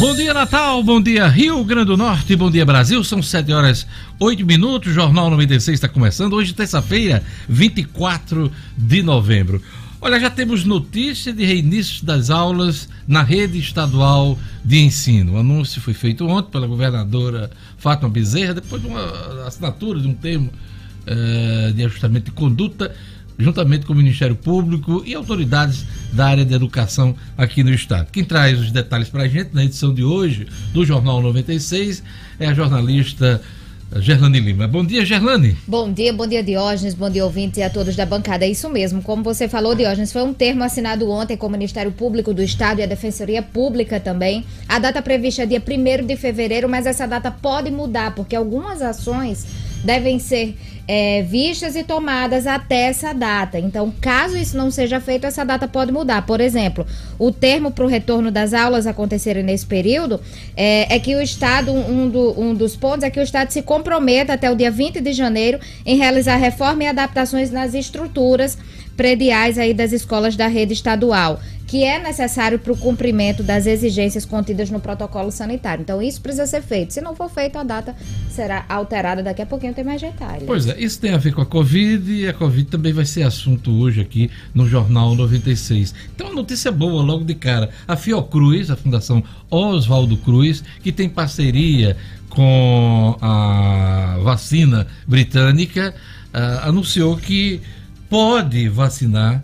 Bom dia, Natal. Bom dia, Rio Grande do Norte. Bom dia, Brasil. São 7 horas 8 minutos. Jornal 96 está começando. Hoje, terça-feira, 24 de novembro. Olha, já temos notícia de reinício das aulas na rede estadual de ensino. O anúncio foi feito ontem pela governadora Fátima Bezerra, depois de uma assinatura de um termo eh, de ajustamento de conduta juntamente com o Ministério Público e autoridades da área de educação aqui no estado. Quem traz os detalhes para a gente na edição de hoje do Jornal 96 é a jornalista Gerlane Lima. Bom dia, Gerlane. Bom dia, bom dia, Diógenes, bom dia, ouvintes e a todos da bancada. É isso mesmo, como você falou, Diógenes, foi um termo assinado ontem com o Ministério Público do Estado e a Defensoria Pública também. A data prevista é dia 1 de fevereiro, mas essa data pode mudar, porque algumas ações devem ser é, vistas e tomadas até essa data. Então, caso isso não seja feito, essa data pode mudar. Por exemplo, o termo para o retorno das aulas acontecerem nesse período é, é que o Estado, um, do, um, dos pontos é que o Estado se comprometa até o dia 20 de janeiro em realizar reforma e adaptações nas estruturas prediais aí das escolas da rede estadual que é necessário para o cumprimento das exigências contidas no protocolo sanitário. Então, isso precisa ser feito. Se não for feito, a data será alterada daqui a pouquinho, tem mais detalhes. Pois é, isso tem a ver com a Covid e a Covid também vai ser assunto hoje aqui no Jornal 96. Então, notícia boa logo de cara. A Fiocruz, a Fundação Oswaldo Cruz, que tem parceria com a vacina britânica, uh, anunciou que pode vacinar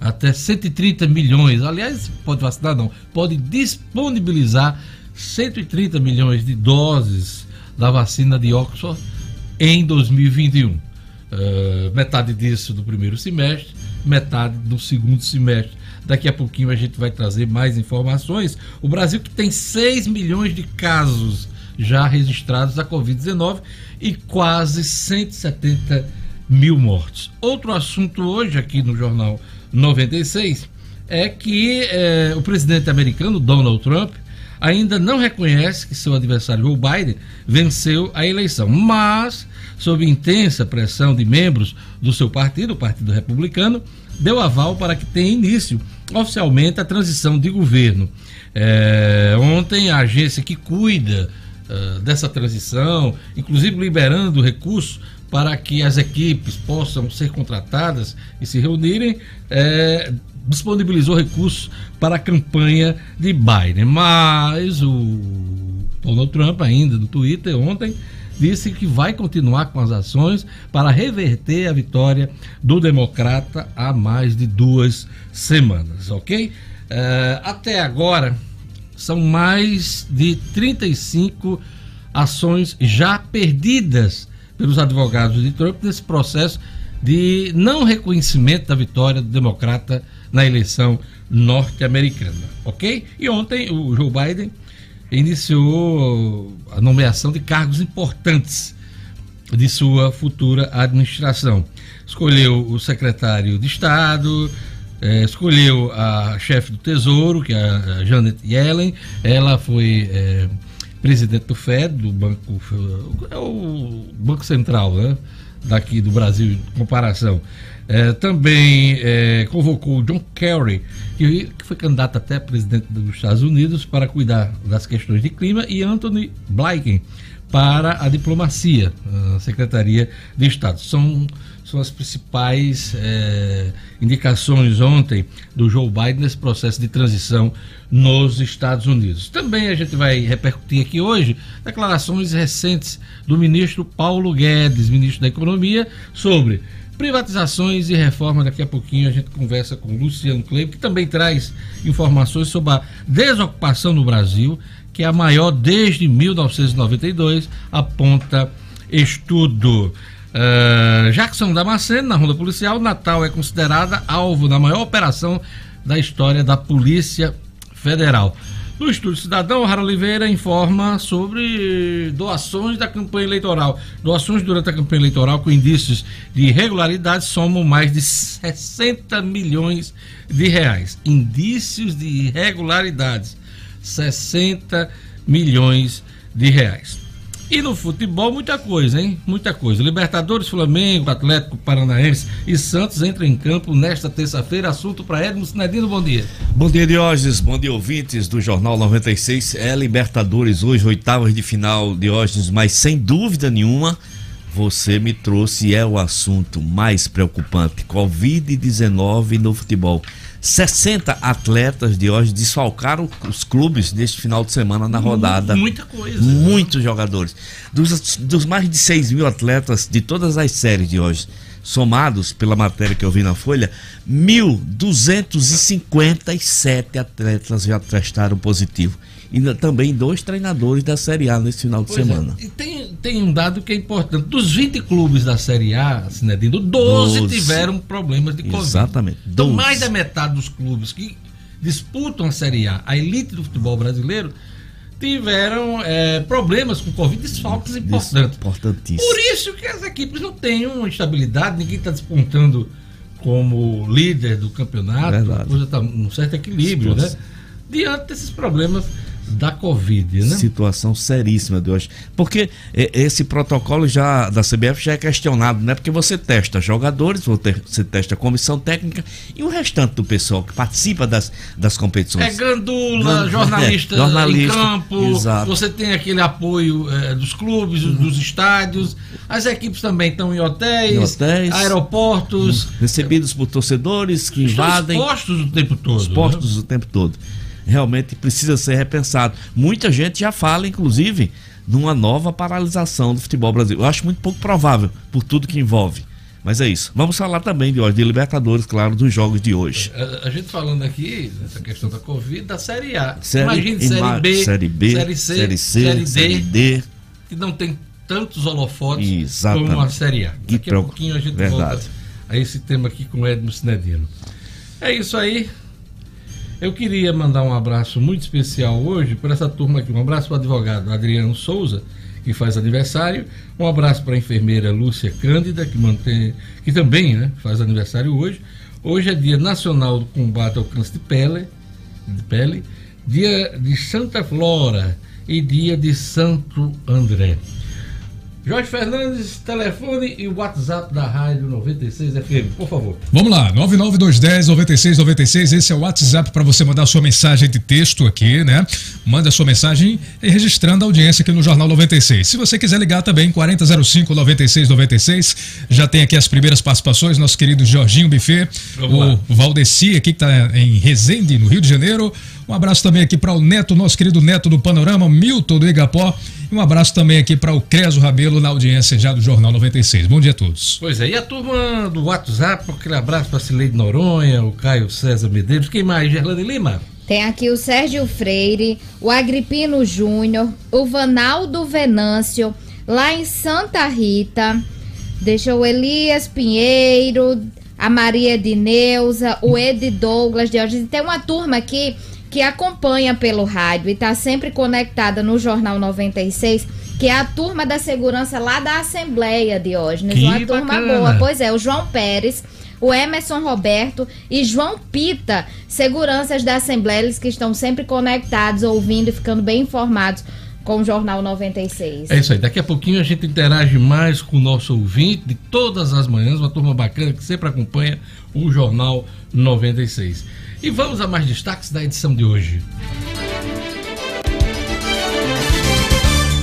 até 130 milhões. Aliás, pode vacinar, não, pode disponibilizar 130 milhões de doses da vacina de Oxford em 2021. Uh, eh, metade disso do primeiro semestre, metade do segundo semestre. Daqui a pouquinho a gente vai trazer mais informações. O Brasil que tem 6 milhões de casos já registrados da Covid-19 e quase 170 mil mortes. Outro assunto hoje aqui no Jornal 96 é que é, o presidente americano, Donald Trump, ainda não reconhece que seu adversário Joe Biden venceu a eleição, mas, sob intensa pressão de membros do seu partido, o Partido Republicano, deu aval para que tenha início oficialmente a transição de governo. É, ontem, a agência que cuida uh, dessa transição, inclusive liberando recursos para que as equipes possam ser contratadas e se reunirem, é, disponibilizou recursos para a campanha de Biden. Mas o Donald Trump, ainda do Twitter, ontem, disse que vai continuar com as ações para reverter a vitória do democrata há mais de duas semanas, ok? É, até agora, são mais de 35 ações já perdidas pelos advogados de Trump nesse processo de não reconhecimento da vitória do democrata na eleição norte-americana, ok? E ontem o Joe Biden iniciou a nomeação de cargos importantes de sua futura administração. Escolheu o secretário de Estado, eh, escolheu a chefe do Tesouro, que é a Janet Yellen, ela foi eh, presidente do FED, do Banco, é o Banco Central, né? Daqui do Brasil, em comparação. É, também é, convocou John Kerry, que, que, foi candidato até presidente dos Estados Unidos, para cuidar das questões de clima, e Anthony Blinken para a diplomacia, a Secretaria de Estado. São são as principais é, indicações ontem do Joe Biden nesse processo de transição nos Estados Unidos. Também a gente vai repercutir aqui hoje declarações recentes do ministro Paulo Guedes, ministro da Economia, sobre privatizações e reforma. Daqui a pouquinho a gente conversa com Luciano Kleber, que também traz informações sobre a desocupação no Brasil, que é a maior desde 1992, aponta estudo. Uh, Jackson Damasceno, na ronda policial, Natal é considerada alvo da maior operação da história da Polícia Federal. No Estúdio Cidadão, Rara Oliveira informa sobre doações da campanha eleitoral. Doações durante a campanha eleitoral com indícios de irregularidade somam mais de 60 milhões de reais. Indícios de irregularidades, 60 milhões de reais. E no futebol, muita coisa, hein? Muita coisa. Libertadores, Flamengo, Atlético Paranaense e Santos entram em campo nesta terça-feira. Assunto para Edmo Sinedino, bom dia. Bom dia, Diógenes. Bom dia, ouvintes do Jornal 96. É Libertadores hoje, oitavas de final, Diógenes, mas sem dúvida nenhuma, você me trouxe é o assunto mais preocupante: Covid-19 no futebol. 60 atletas de hoje desfalcaram os clubes neste final de semana na rodada. Muita coisa. Muitos jogadores. Dos, dos mais de 6 mil atletas de todas as séries de hoje, somados pela matéria que eu vi na Folha, 1.257 atletas já testaram positivo e também dois treinadores da Série A nesse final de pois é. semana. É. E tem, tem um dado que é importante: dos 20 clubes da Série A, Sinedino, 12, 12 tiveram problemas de Covid. Exatamente. Então, mais da metade dos clubes que disputam a Série A, a elite do futebol brasileiro, tiveram é, problemas com Covid, desfalques importantes. Importantíssimo. Por isso que as equipes não têm uma estabilidade, ninguém está despontando como líder do campeonato, Verdade. a coisa está num certo equilíbrio, né? Diante desses problemas da Covid, né? Situação seríssima de hoje. Porque esse protocolo já da CBF já é questionado, né? Porque você testa jogadores, você testa comissão técnica e o restante do pessoal que participa das, das competições. É gandula, jornalista, é, jornalista em campo, exato. você tem aquele apoio é, dos clubes, uhum. dos estádios, as equipes também estão em hotéis, em hotéis aeroportos. Recebidos por torcedores que invadem. Expostos o tempo todo. Expostos né? o tempo todo realmente precisa ser repensado. Muita gente já fala, inclusive, numa nova paralisação do futebol brasileiro. Eu acho muito pouco provável, por tudo que envolve. Mas é isso. Vamos falar também de hoje, de Libertadores, claro, dos jogos de hoje. A, a gente falando aqui, nessa questão da Covid, da Série A. Série, Imagine Série B, Série B, Série C, Série, C, série, D, série D, que não tem tantos holofotes Exatamente. como a Série A. Daqui a pouquinho a gente Verdade. volta a esse tema aqui com o Edmo Sinedino. É isso aí. Eu queria mandar um abraço muito especial hoje para essa turma aqui. Um abraço para o advogado Adriano Souza, que faz aniversário. Um abraço para a enfermeira Lúcia Cândida, que, mantém, que também né, faz aniversário hoje. Hoje é dia nacional do combate ao câncer de pele, de pele, dia de Santa Flora e dia de Santo André. Jorge Fernandes, telefone e o WhatsApp da Rádio 96 FM, por favor. Vamos lá, 99210-9696. Esse é o WhatsApp para você mandar sua mensagem de texto aqui, né? Manda sua mensagem registrando a audiência aqui no Jornal 96. Se você quiser ligar também, 4005-9696. Já tem aqui as primeiras participações, nosso querido Jorginho Buffet, o Valdeci aqui que está em Resende, no Rio de Janeiro. Um abraço também aqui para o Neto, nosso querido Neto do Panorama, Milton do Igapó. E um abraço também aqui para o Creso Rabelo na audiência já do Jornal 96. Bom dia a todos. Pois é, e a turma do WhatsApp, aquele abraço para a Cileide Noronha, o Caio César Medeiros. Quem mais? Gerlane Lima? Tem aqui o Sérgio Freire, o Agripino Júnior, o Vanaldo Venâncio, lá em Santa Rita. Deixa o Elias Pinheiro, a Maria de Neuza, o Ed Douglas de hoje. Tem uma turma aqui que acompanha pelo rádio e está sempre conectada no Jornal 96, que é a turma da segurança lá da Assembleia de hoje. Que uma bacana. turma boa. Pois é, o João Pérez, o Emerson Roberto e João Pita, seguranças da Assembleia, eles que estão sempre conectados, ouvindo e ficando bem informados com o Jornal 96. É isso aí. Daqui a pouquinho a gente interage mais com o nosso ouvinte de todas as manhãs, uma turma bacana que sempre acompanha o Jornal 96. E vamos a mais destaques da edição de hoje.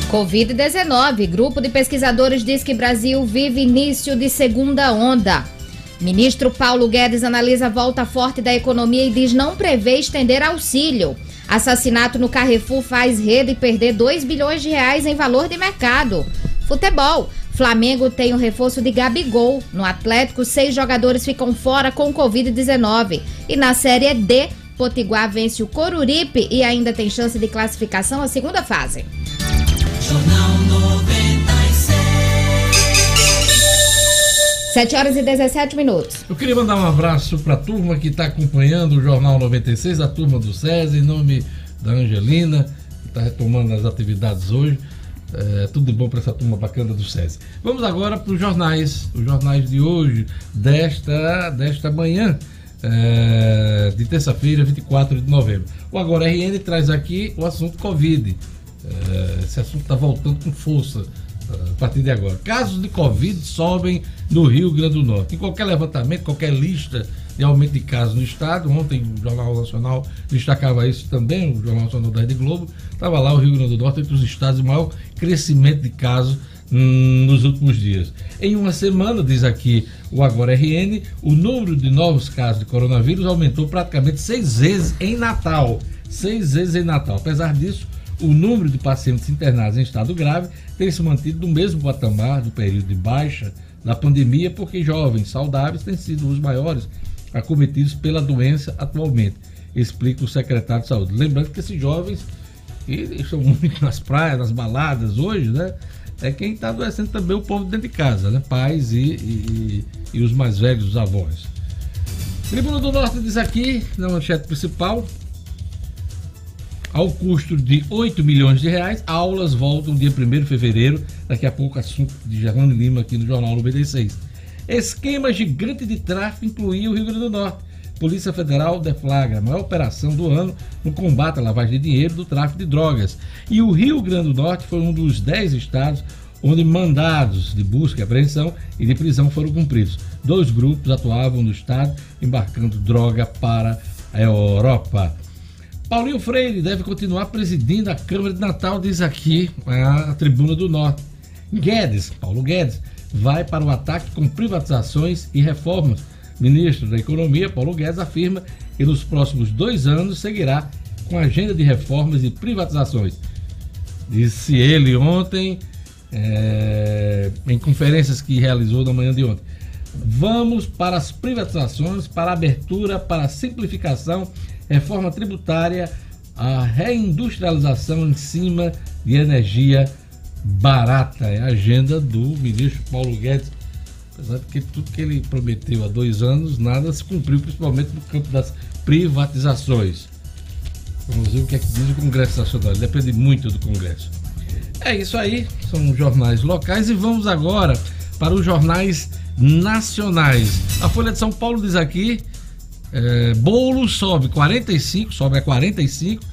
Covid-19. Grupo de pesquisadores diz que Brasil vive início de segunda onda. Ministro Paulo Guedes analisa a volta forte da economia e diz não prevê estender auxílio. Assassinato no Carrefour faz rede perder 2 bilhões de reais em valor de mercado. Futebol. Flamengo tem o reforço de Gabigol. No Atlético, seis jogadores ficam fora com Covid-19. E na Série D, Potiguar vence o Coruripe e ainda tem chance de classificação à segunda fase. Jornal 96. 7 horas e 17 minutos. Eu queria mandar um abraço para a turma que está acompanhando o Jornal 96, a turma do César, em nome da Angelina, que está retomando as atividades hoje. É, tudo de bom para essa turma bacana do SESI. Vamos agora para os jornais, os jornais de hoje, desta, desta manhã, é, de terça-feira, 24 de novembro. O Agora RN traz aqui o assunto Covid. É, esse assunto está voltando com força a partir de agora. Casos de Covid sobem no Rio Grande do Norte. Em qualquer levantamento, qualquer lista de aumento de casos no estado, ontem o Jornal Nacional destacava isso também, o Jornal Nacional da Rede Globo, estava lá o Rio Grande do Norte entre os estados de maior crescimento de casos hum, nos últimos dias. Em uma semana, diz aqui o Agora RN, o número de novos casos de coronavírus aumentou praticamente seis vezes em Natal. Seis vezes em Natal. Apesar disso, o número de pacientes internados em estado grave tem se mantido no mesmo patamar do período de baixa da pandemia, porque jovens saudáveis têm sido os maiores acometidos pela doença atualmente, explica o secretário de saúde. Lembrando que esses jovens estão muito nas praias, nas baladas hoje, né? É quem está adoecendo também o povo dentro de casa, né? Pais e, e, e os mais velhos, os avós. Tribuna do Norte diz aqui, na manchete principal, ao custo de 8 milhões de reais. Aulas voltam dia 1 de fevereiro. Daqui a pouco, assunto de Gerlando Lima aqui no Jornal 96. Esquema gigante de tráfico incluía o Rio Grande do Norte. Polícia Federal deflagra a maior operação do ano no combate à lavagem de dinheiro do tráfico de drogas. E o Rio Grande do Norte foi um dos 10 estados onde mandados de busca e apreensão e de prisão foram cumpridos. Dois grupos atuavam no estado embarcando droga para a Europa. Paulinho Freire deve continuar presidindo a Câmara de Natal, diz aqui a Tribuna do Norte. Guedes, Paulo Guedes, vai para o ataque com privatizações e reformas. Ministro da Economia, Paulo Guedes, afirma que nos próximos dois anos seguirá com agenda de reformas e privatizações. Disse ele ontem, é, em conferências que realizou na manhã de ontem. Vamos para as privatizações, para a abertura, para a simplificação reforma tributária, a reindustrialização em cima de energia barata. É a agenda do ministro Paulo Guedes. Apesar de que tudo que ele prometeu há dois anos, nada se cumpriu, principalmente no campo das privatizações. Vamos ver o que é que diz o Congresso Nacional. Depende muito do Congresso. É isso aí, são jornais locais e vamos agora para os jornais nacionais. A Folha de São Paulo diz aqui é, Bolo sobe 45, sobe a 45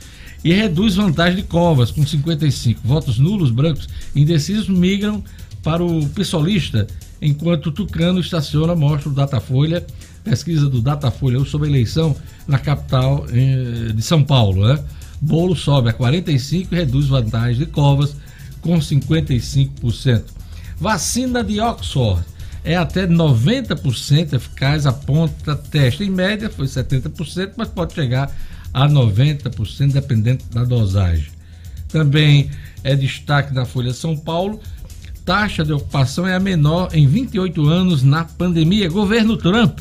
e reduz vantagem de Covas com 55. Votos nulos, brancos indecisos migram para o pessoalista, enquanto Tucano estaciona, mostra o Datafolha, pesquisa do Datafolha sobre a eleição na capital eh, de São Paulo. Né? Bolo sobe a 45 e reduz vantagem de Covas com 55%. Vacina de Oxford é até 90% eficaz, aponta teste. Em média foi 70%, mas pode chegar a 90%, dependendo da dosagem. Também é destaque da Folha São Paulo. Taxa de ocupação é a menor em 28 anos na pandemia. Governo Trump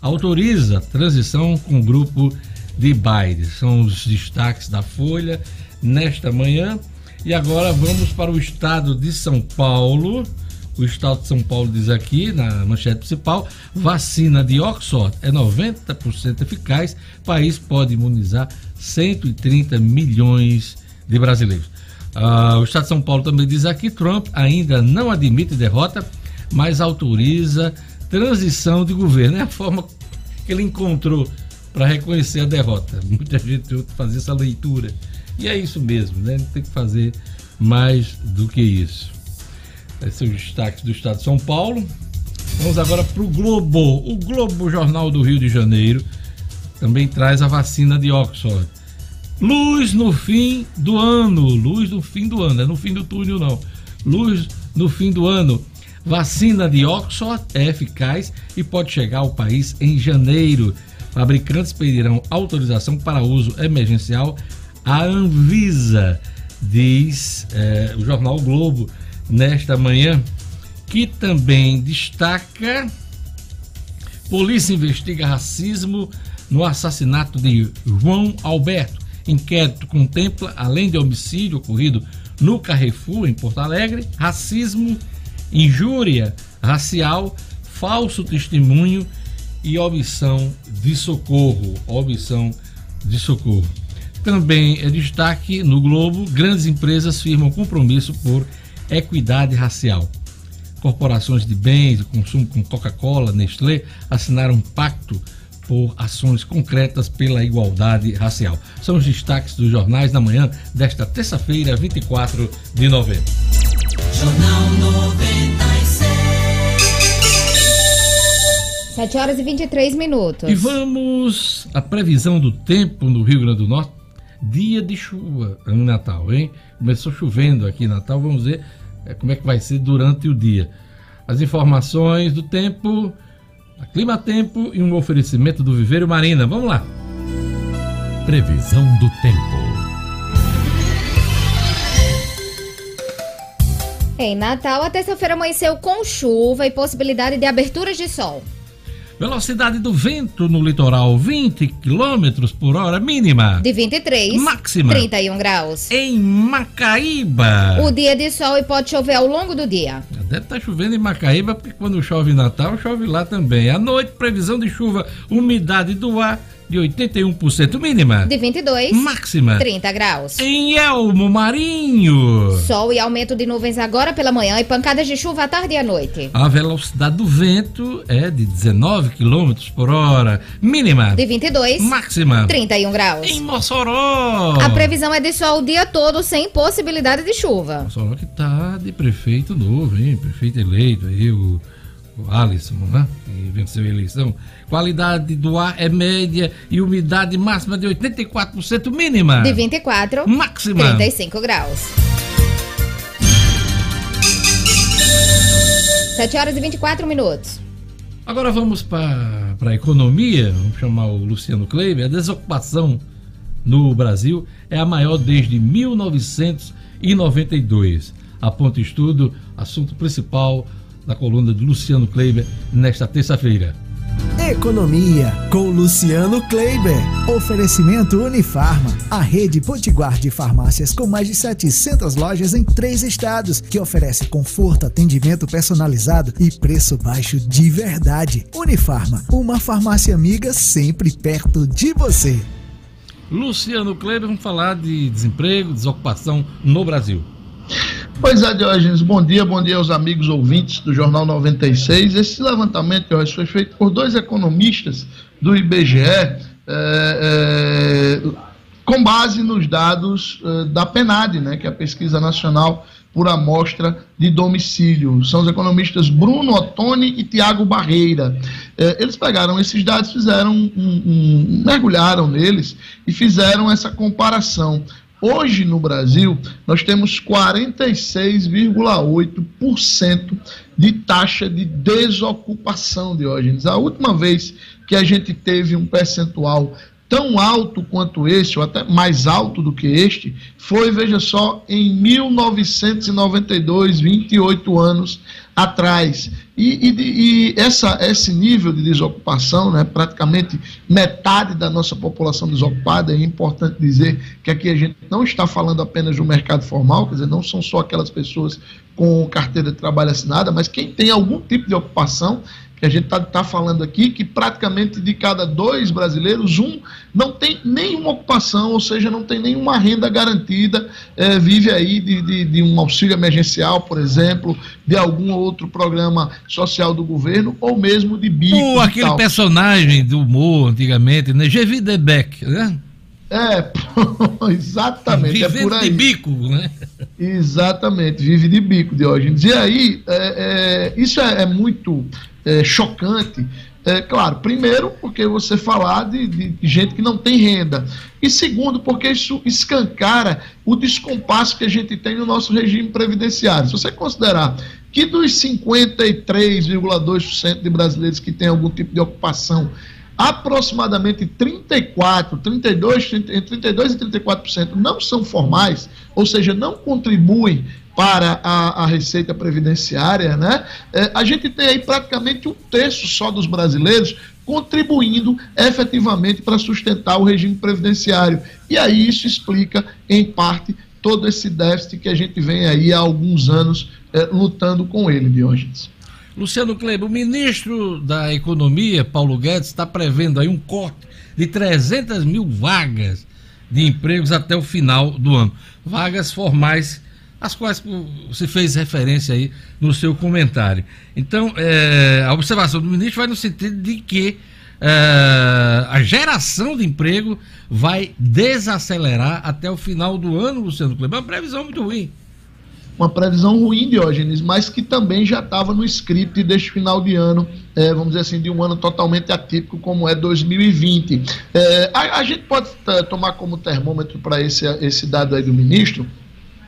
autoriza transição com o grupo de Biden. São os destaques da Folha nesta manhã. E agora vamos para o estado de São Paulo. O Estado de São Paulo diz aqui, na manchete principal, vacina de Oxford é 90% eficaz, país pode imunizar 130 milhões de brasileiros. Ah, o Estado de São Paulo também diz aqui, Trump ainda não admite derrota, mas autoriza transição de governo. É a forma que ele encontrou para reconhecer a derrota. Muita gente fazer essa leitura. E é isso mesmo, né? Tem que fazer mais do que isso. Esses são os destaques do estado de São Paulo. Vamos agora para o Globo. O Globo Jornal do Rio de Janeiro também traz a vacina de Oxford. Luz no fim do ano. Luz no fim do ano. É no fim do túnel, não. Luz no fim do ano. Vacina de Oxford é eficaz e pode chegar ao país em janeiro. Fabricantes pedirão autorização para uso emergencial à Anvisa, diz é, o jornal Globo nesta manhã, que também destaca: polícia investiga racismo no assassinato de João Alberto. Inquérito contempla, além de homicídio ocorrido no Carrefour, em Porto Alegre, racismo, injúria racial, falso testemunho e omissão de socorro. Omissão de socorro. Também é destaque no Globo: grandes empresas firmam compromisso por equidade racial. Corporações de bens de consumo como Coca-Cola, Nestlé assinaram um pacto por ações concretas pela igualdade racial. São os destaques dos jornais da manhã desta terça-feira, 24 de novembro. Jornal 96. 7 horas e 23 minutos. E vamos à previsão do tempo no Rio Grande do Norte. Dia de chuva no Natal, hein? Começou chovendo aqui em Natal, vamos ver é, como é que vai ser durante o dia. As informações do tempo, a Clima Tempo e um oferecimento do Viveiro Marina. Vamos lá. Previsão do tempo. Em Natal, a terça-feira amanheceu com chuva e possibilidade de aberturas de sol. Velocidade do vento no litoral 20 km por hora mínima. De 23. Máxima. 31 graus. Em Macaíba. O dia de sol e pode chover ao longo do dia. Deve estar tá chovendo em Macaíba, porque quando chove em Natal, chove lá também. À noite, previsão de chuva, umidade do ar de 81% mínima. De 22. Máxima. 30 graus. Em Elmo Marinho. Sol e aumento de nuvens agora pela manhã e pancadas de chuva à tarde e à noite. A velocidade do vento é de 19 km por hora. Mínima. De 22. Máxima. 31 graus. Em Mossoró. A previsão é de sol o dia todo sem possibilidade de chuva. Mossoró que tá de prefeito novo, hein? Prefeito eleito aí, o o Alisson, né? que venceu a eleição. Qualidade do ar é média e umidade máxima de 84% mínima. De 24. Máxima. 35 graus. 7 horas e 24 minutos. Agora vamos para a economia. Vamos chamar o Luciano Kleiber. A desocupação no Brasil é a maior desde 1992. Aponta estudo, assunto principal na coluna de Luciano Kleiber nesta terça-feira. Economia com Luciano Kleiber. Oferecimento Unifarma, a rede potiguar de farmácias com mais de 700 lojas em três estados, que oferece conforto, atendimento personalizado e preço baixo de verdade. Unifarma, uma farmácia amiga sempre perto de você. Luciano Kleiber, vamos falar de desemprego, desocupação no Brasil. Pois é, Diógenes, bom dia, bom dia aos amigos ouvintes do Jornal 96. Esse levantamento, Diógenes, foi feito por dois economistas do IBGE, é, é, com base nos dados é, da PENAD, né, que é a Pesquisa Nacional por Amostra de Domicílio. São os economistas Bruno Ottoni e Tiago Barreira. Eles pegaram esses dados, fizeram um, um, mergulharam neles e fizeram essa comparação Hoje no Brasil, nós temos 46,8% de taxa de desocupação, Diógenes. A última vez que a gente teve um percentual tão alto quanto este, ou até mais alto do que este, foi, veja só, em 1992, 28 anos atrás. E, e, e essa, esse nível de desocupação, né, praticamente metade da nossa população desocupada, é importante dizer que aqui a gente não está falando apenas do mercado formal, quer dizer, não são só aquelas pessoas com carteira de trabalho assinada, mas quem tem algum tipo de ocupação que a gente está tá falando aqui, que praticamente de cada dois brasileiros, um não tem nenhuma ocupação, ou seja, não tem nenhuma renda garantida, é, vive aí de, de, de, um auxílio emergencial, por exemplo, de algum outro programa social do governo, ou mesmo de bico. Ou aquele personagem do humor antigamente, né? G.V. Debeck, né? É, exatamente. Vive é por aí. de bico, né? Exatamente, vive de bico, Diógenes. E aí, é, é, isso é, é muito é, chocante. É, claro, primeiro, porque você falar de, de, gente que não tem renda. E segundo, porque isso escancara o descompasso que a gente tem no nosso regime previdenciário. Se você considerar que dos 53,2% de brasileiros que têm algum tipo de ocupação aproximadamente 34, 32, entre 32 e 34% não são formais, ou seja, não contribuem para a, a receita previdenciária, né? É, a gente tem aí praticamente um terço só dos brasileiros contribuindo efetivamente para sustentar o regime previdenciário. E aí isso explica, em parte, todo esse déficit que a gente vem aí há alguns anos é, lutando com ele, Diógenes. Luciano Kleber, o ministro da Economia, Paulo Guedes, está prevendo aí um corte de 300 mil vagas de empregos até o final do ano. Vagas formais, às quais você fez referência aí no seu comentário. Então, é, a observação do ministro vai no sentido de que uh, a geração de emprego vai desacelerar até o final do ano, Luciano Kleber. É uma previsão muito ruim uma previsão ruim, Diógenes, mas que também já estava no script deste final de ano, é, vamos dizer assim, de um ano totalmente atípico como é 2020. É, a, a, gente pode é, tomar como termômetro para esse, esse dado aí do ministro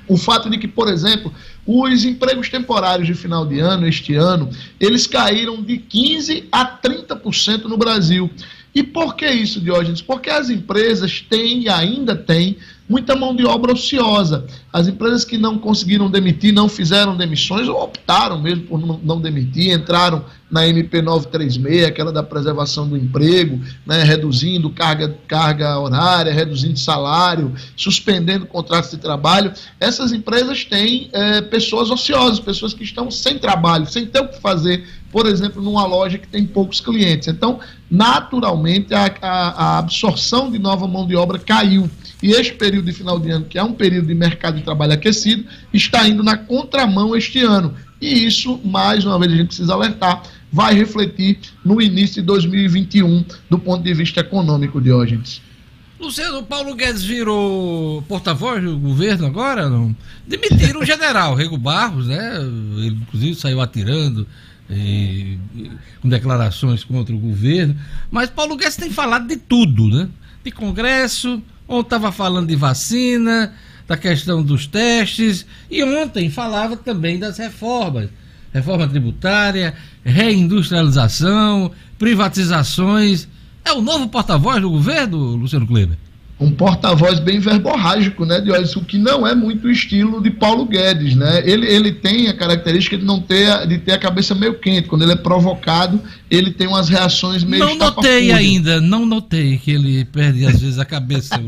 o fato de que, por exemplo, os empregos temporários de final de ano, este ano, eles caíram de 15% a 30% no Brasil. E por que isso, Diógenes? Porque as empresas têm e ainda têm muita mão de obra ociosa. As empresas que não conseguiram demitir, não fizeram demissões, ou optaram mesmo por não demitir, entraram na MP 936, aquela da preservação do emprego, né, reduzindo carga, carga horária, reduzindo salário, suspendendo contratos de trabalho. Essas empresas têm é, pessoas ociosas, pessoas que estão sem trabalho, sem ter o que fazer, por exemplo, numa loja que tem poucos clientes. Então, naturalmente, a, a, a absorção de nova mão de obra caiu. E este período de final de ano, que é um período de mercado de trabalho aquecido, está indo na contramão este ano. E isso, mais uma vez, a gente precisa alertar, vai refletir no início de 2021, do ponto de vista econômico, Diógenes. Luciano, Paulo Guedes virou porta-voz do governo agora? Não? Demitiram o general Rego Barros, né? Ele, inclusive, saiu atirando e, com declarações contra o governo. Mas Paulo Guedes tem falado de tudo, né? De Congresso, Ontem estava falando de vacina, da questão dos testes, e ontem falava também das reformas. Reforma tributária, reindustrialização, privatizações. É o novo porta-voz do governo, Luciano Kleber? Um porta-voz bem verborrágico, né, de o que não é muito o estilo de Paulo Guedes, né? Ele, ele tem a característica de não ter de ter a cabeça meio quente. Quando ele é provocado, ele tem umas reações meio Não notei ainda, não notei que ele perde às vezes a cabeça,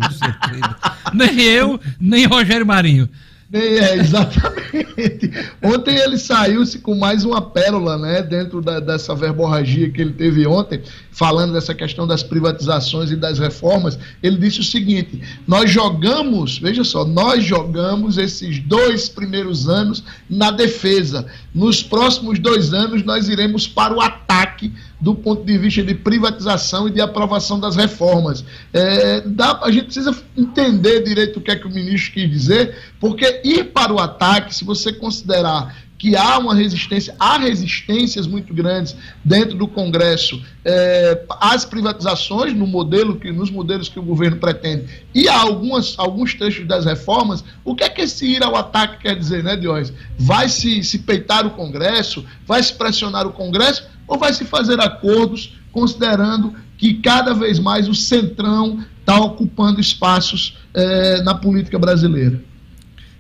nem eu, nem Rogério Marinho. É, exatamente. Ontem ele saiu-se com mais uma pérola, né, dentro da, dessa verborragia que ele teve ontem, falando dessa questão das privatizações e das reformas. Ele disse o seguinte: nós jogamos, veja só, nós jogamos esses dois primeiros anos na defesa. Nos próximos dois anos, nós iremos para o ataque do ponto de vista de privatização e de aprovação das reformas. É, dá, a gente precisa entender direito o que é que o ministro quis dizer, porque ir para o ataque, se você considerar que há uma resistência, há resistências muito grandes dentro do Congresso é, às privatizações no modelo que, nos modelos que o governo pretende e há algumas, alguns trechos das reformas, o que é que esse ir ao ataque quer dizer, né, Diógenes? Vai se, se peitar o Congresso? Vai se pressionar o Congresso? ou vai se fazer acordos considerando que cada vez mais o centrão está ocupando espaços é, na política brasileira?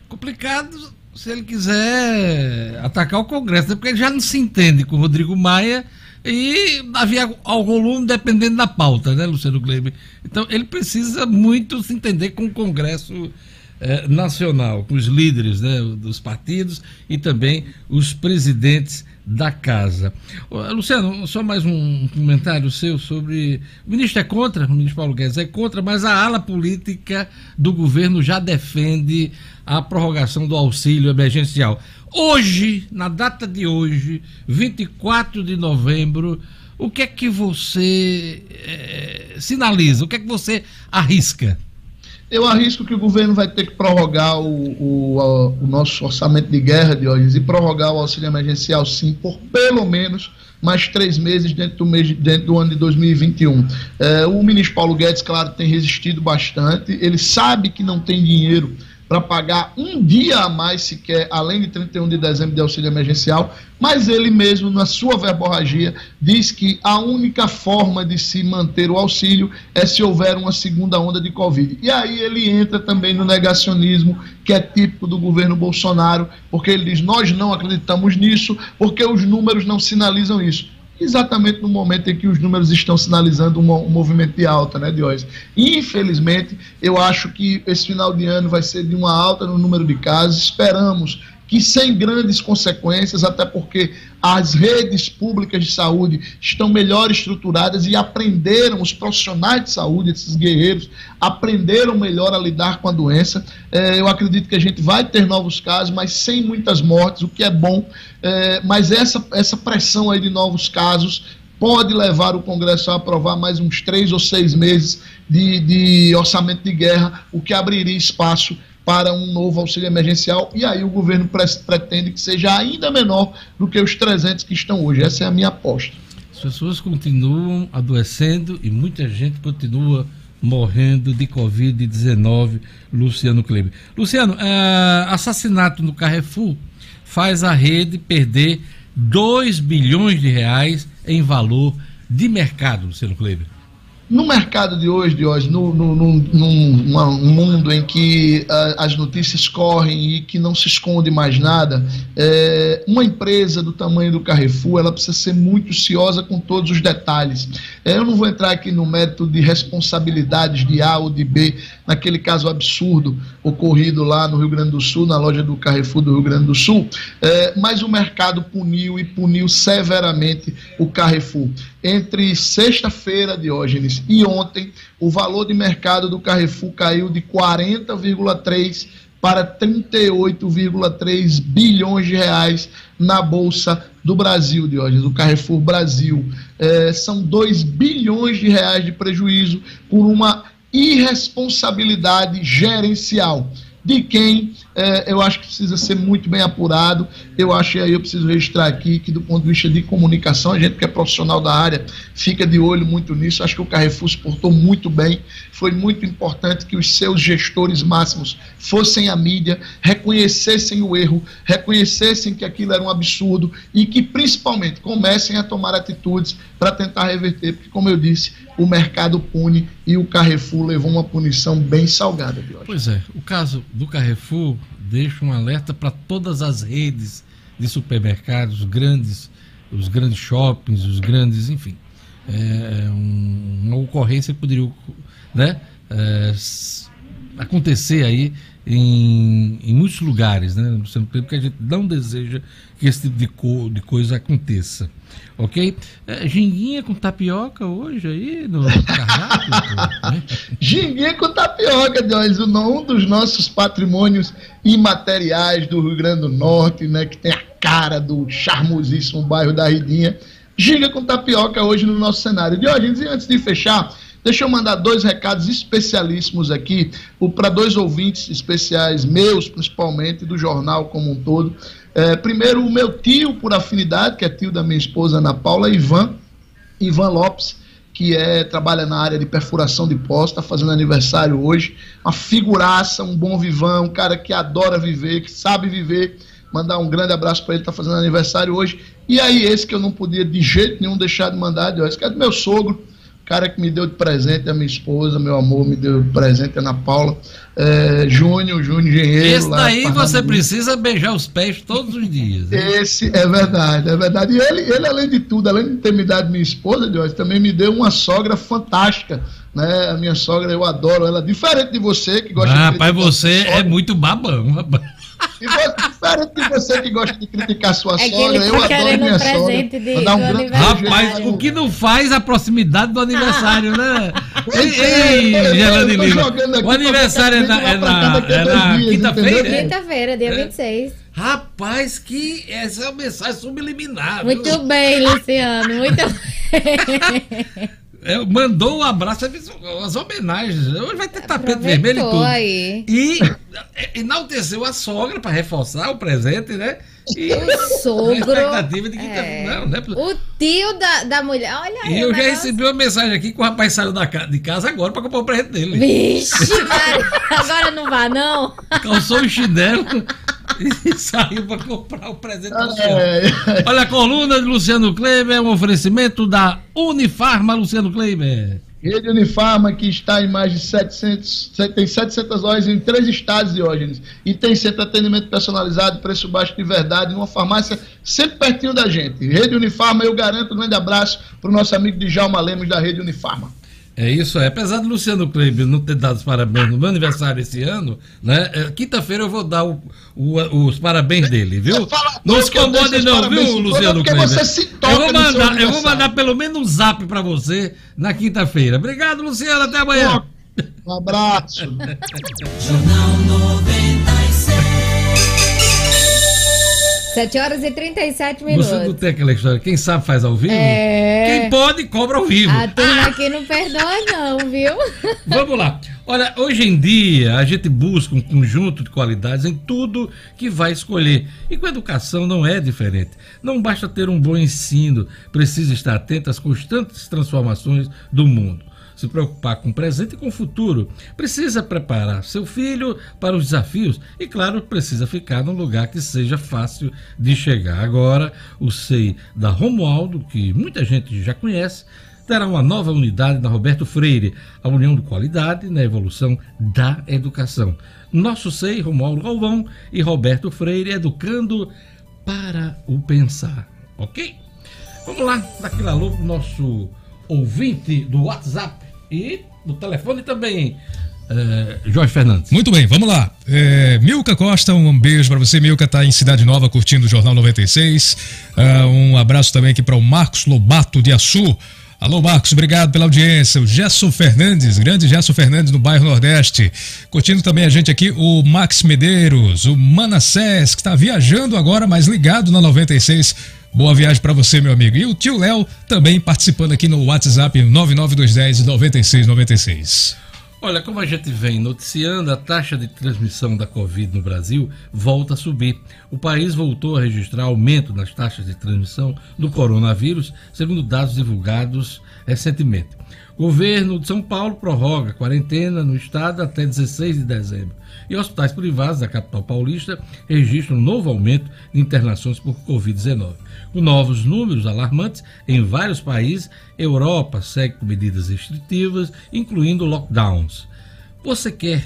Complicado se ele quiser atacar o Congresso, né? porque ele já não se entende com o Rodrigo Maia e havia algum volume dependendo da pauta, né, Luciano Kleber? Então ele precisa muito se entender com o Congresso eh, Nacional, com os líderes né, dos partidos e também os presidentes da casa. Luciano, só mais um comentário seu sobre. O ministro é contra, o ministro Paulo Guedes é contra, mas a ala política do governo já defende a prorrogação do auxílio emergencial. Hoje, na data de hoje, 24 de novembro, o que é que você é, sinaliza? O que é que você arrisca? Eu arrisco que o governo vai ter que prorrogar o, o, o nosso orçamento de guerra de hoje e prorrogar o auxílio emergencial, sim, por pelo menos mais três meses dentro do, mês, dentro do ano de 2021. É, o ministro Paulo Guedes, claro, tem resistido bastante. Ele sabe que não tem dinheiro para pagar um dia a mais sequer, além de 31 de dezembro de auxílio emergencial, mas ele mesmo, na sua verborragia, diz que a única forma de se manter o auxílio é se houver uma segunda onda de Covid. E aí ele entra também no negacionismo, que é típico do governo Bolsonaro, porque ele diz: nós não acreditamos nisso, porque os números não sinalizam isso exatamente no momento em que os números estão sinalizando um, um movimento de alta, né, Diógenes? Infelizmente, eu acho que esse final de ano vai ser de uma alta no número de casos. Esperamos que sem grandes consequências, até porque as redes públicas de saúde estão melhor estruturadas e aprenderam, os profissionais de saúde, esses guerreiros, aprenderam melhor a lidar com a doença. É, eu acredito que a gente vai ter novos casos, mas sem muitas mortes, o que é bom. É, mas essa, essa pressão aí de novos casos pode levar o Congresso a aprovar mais uns três ou seis meses de, de orçamento de guerra, o que abriria espaço para um novo auxílio emergencial e aí o governo pretende que seja ainda menor do que os 300 que estão hoje. Essa é a minha aposta. As pessoas continuam adoecendo e muita gente continua morrendo de Covid-19, Luciano Kleber. Luciano, uh, assassinato no Carrefour faz a rede perder 2 bilhões de reais em valor de mercado, Luciano Kleber. No mercado de hoje, de hoje, no, no, no, num mundo em que uh, as notícias correm e que não se esconde mais nada, é, uma empresa do tamanho do Carrefour, ela precisa ser muito ciosa com todos os detalhes. É, eu não vou entrar aqui no mérito de responsabilidades de A ou de B, naquele caso absurdo ocorrido lá no Rio Grande do Sul, na loja do Carrefour do Rio Grande do Sul, é, mas o mercado puniu e puniu severamente o Carrefour. Entre sexta-feira, Diógenes, e ontem, o valor de mercado do Carrefour caiu de 40,3 para 38,3 bilhões de reais na Bolsa do Brasil, Diógenes, o Carrefour Brasil. É, são 2 bilhões de reais de prejuízo por uma irresponsabilidade gerencial de quem é, eu acho que precisa ser muito bem apurado. Eu acho que aí eu preciso registrar aqui que, do ponto de vista de comunicação, a gente que é profissional da área fica de olho muito nisso. Acho que o Carrefour se portou muito bem. Foi muito importante que os seus gestores máximos fossem à mídia, reconhecessem o erro, reconhecessem que aquilo era um absurdo e que, principalmente, comecem a tomar atitudes para tentar reverter, porque, como eu disse, o mercado pune e o Carrefour levou uma punição bem salgada. Pois é, o caso do Carrefour deixa um alerta para todas as redes de supermercados, grandes, os grandes shoppings, os grandes, enfim. É, é um, uma ocorrência poderia né, é, acontecer aí em, em muitos lugares, né? Porque a gente não deseja que esse tipo de, co de coisa aconteça. Ok? É, ginguinha com tapioca hoje aí no cardápio? né? Ginguinha com tapioca, Deus, um dos nossos patrimônios imateriais do Rio Grande do Norte, né? Que tem a cara do charmosíssimo bairro da Ridinha. Ginga com tapioca hoje no nosso cenário. Diógenes, e antes de fechar, Deixa eu mandar dois recados especialíssimos aqui para dois ouvintes especiais, meus principalmente, do jornal como um todo. É, primeiro, o meu tio, por afinidade, que é tio da minha esposa Ana Paula, Ivan, Ivan Lopes, que é, trabalha na área de perfuração de poços, está fazendo aniversário hoje. Uma figuraça, um bom vivão, um cara que adora viver, que sabe viver. Mandar um grande abraço para ele, está fazendo aniversário hoje. E aí, esse que eu não podia de jeito nenhum deixar de mandar, esse que é do meu sogro, cara que me deu de presente a minha esposa, meu amor, me deu de presente a Ana Paula, é, Júnior, Júnior Engenheiro. Esse daí você precisa beijar os pés todos os dias. Hein? Esse é verdade, é verdade. E ele, ele, além de tudo, além de ter me dado minha esposa, Deus, também me deu uma sogra fantástica. Né? A minha sogra, eu adoro ela, diferente de você que gosta ah, de. Rapaz, você é muito babão, rapaz. E você, de você que gosta de criticar sua é sogra, eu tá adoro minha sogra. De, dar um grande Rapaz, o que não faz a proximidade do aniversário, né? ei, ei Gelane Lima. O aniversário é na, é na, é na quinta-feira? Quinta-feira, dia 26. Rapaz, que essa é uma mensagem subliminar. Muito viu? bem, Luciano, muito bem. É, mandou um abraço, as homenagens. Hoje vai ter tapete vermelho e tudo. Aí. E enalteceu a sogra para reforçar o presente, né? E o sogro. expectativa de que é, não, né? O tio da, da mulher. Olha aí. E eu já recebi uma mensagem aqui que o rapaz saiu da, de casa agora para comprar o presente dele. Vixe, agora não vá, não. Calçou o chinelo e saiu para comprar o presente do Luciano. Olha, a coluna de Luciano Kleber é um oferecimento da Unifarma Luciano Kleber. Rede Unifarma, que está em mais de 700, tem 700 lojas em três estados, Diógenes, e tem sempre atendimento personalizado, preço baixo de verdade, numa farmácia sempre pertinho da gente. Rede Unifarma, eu garanto um grande abraço para o nosso amigo Djalma Lemos, da Rede Unifarma. É isso aí. Apesar do Luciano Kleber não ter dado os parabéns no meu aniversário esse ano, né? É, quinta-feira eu vou dar o, o, os parabéns dele, viu? Não se incomode não, viu, Luciano Kleber? eu vou mandar, eu vou mandar pelo menos um zap para você na quinta-feira. Obrigado, Luciano. Até amanhã. Um abraço. Jornal 96. 7 horas e 37 minutos. Você não tem aquela história, quem sabe faz ao vivo? É. Quem pode, cobra ao vivo. A turma aqui não perdoa, não, viu? Vamos lá. Olha, hoje em dia a gente busca um conjunto de qualidades em tudo que vai escolher. E com a educação não é diferente. Não basta ter um bom ensino, precisa estar atento às constantes transformações do mundo. Se preocupar com o presente e com o futuro. Precisa preparar seu filho para os desafios e, claro, precisa ficar num lugar que seja fácil de chegar. Agora, o SEI da Romualdo, que muita gente já conhece, terá uma nova unidade na Roberto Freire, a união de qualidade na evolução da educação. Nosso SEI, Romualdo Galvão e Roberto Freire, educando para o pensar, ok? Vamos lá, daquele alô nosso ouvinte do WhatsApp e do telefone também, é, Jorge Fernandes. Muito bem, vamos lá. É, Milka Costa, um beijo para você. Milka está em Cidade Nova curtindo o Jornal 96. Uh, é, um abraço também aqui para o Marcos Lobato de Açu. Alô, Marcos, obrigado pela audiência. O Gesso Fernandes, grande Gesso Fernandes no bairro Nordeste. Curtindo também a gente aqui o Max Medeiros, o Manassés, que está viajando agora, mas ligado na 96. Boa viagem para você, meu amigo. E o tio Léo também participando aqui no WhatsApp 99210 9696. Olha, como a gente vem noticiando, a taxa de transmissão da Covid no Brasil volta a subir. O país voltou a registrar aumento nas taxas de transmissão do coronavírus, segundo dados divulgados recentemente. O governo de São Paulo prorroga quarentena no estado até 16 de dezembro. E hospitais privados da capital paulista registram um novo aumento de internações por Covid-19. Com novos números alarmantes em vários países, Europa segue com medidas restritivas, incluindo lockdowns. Você quer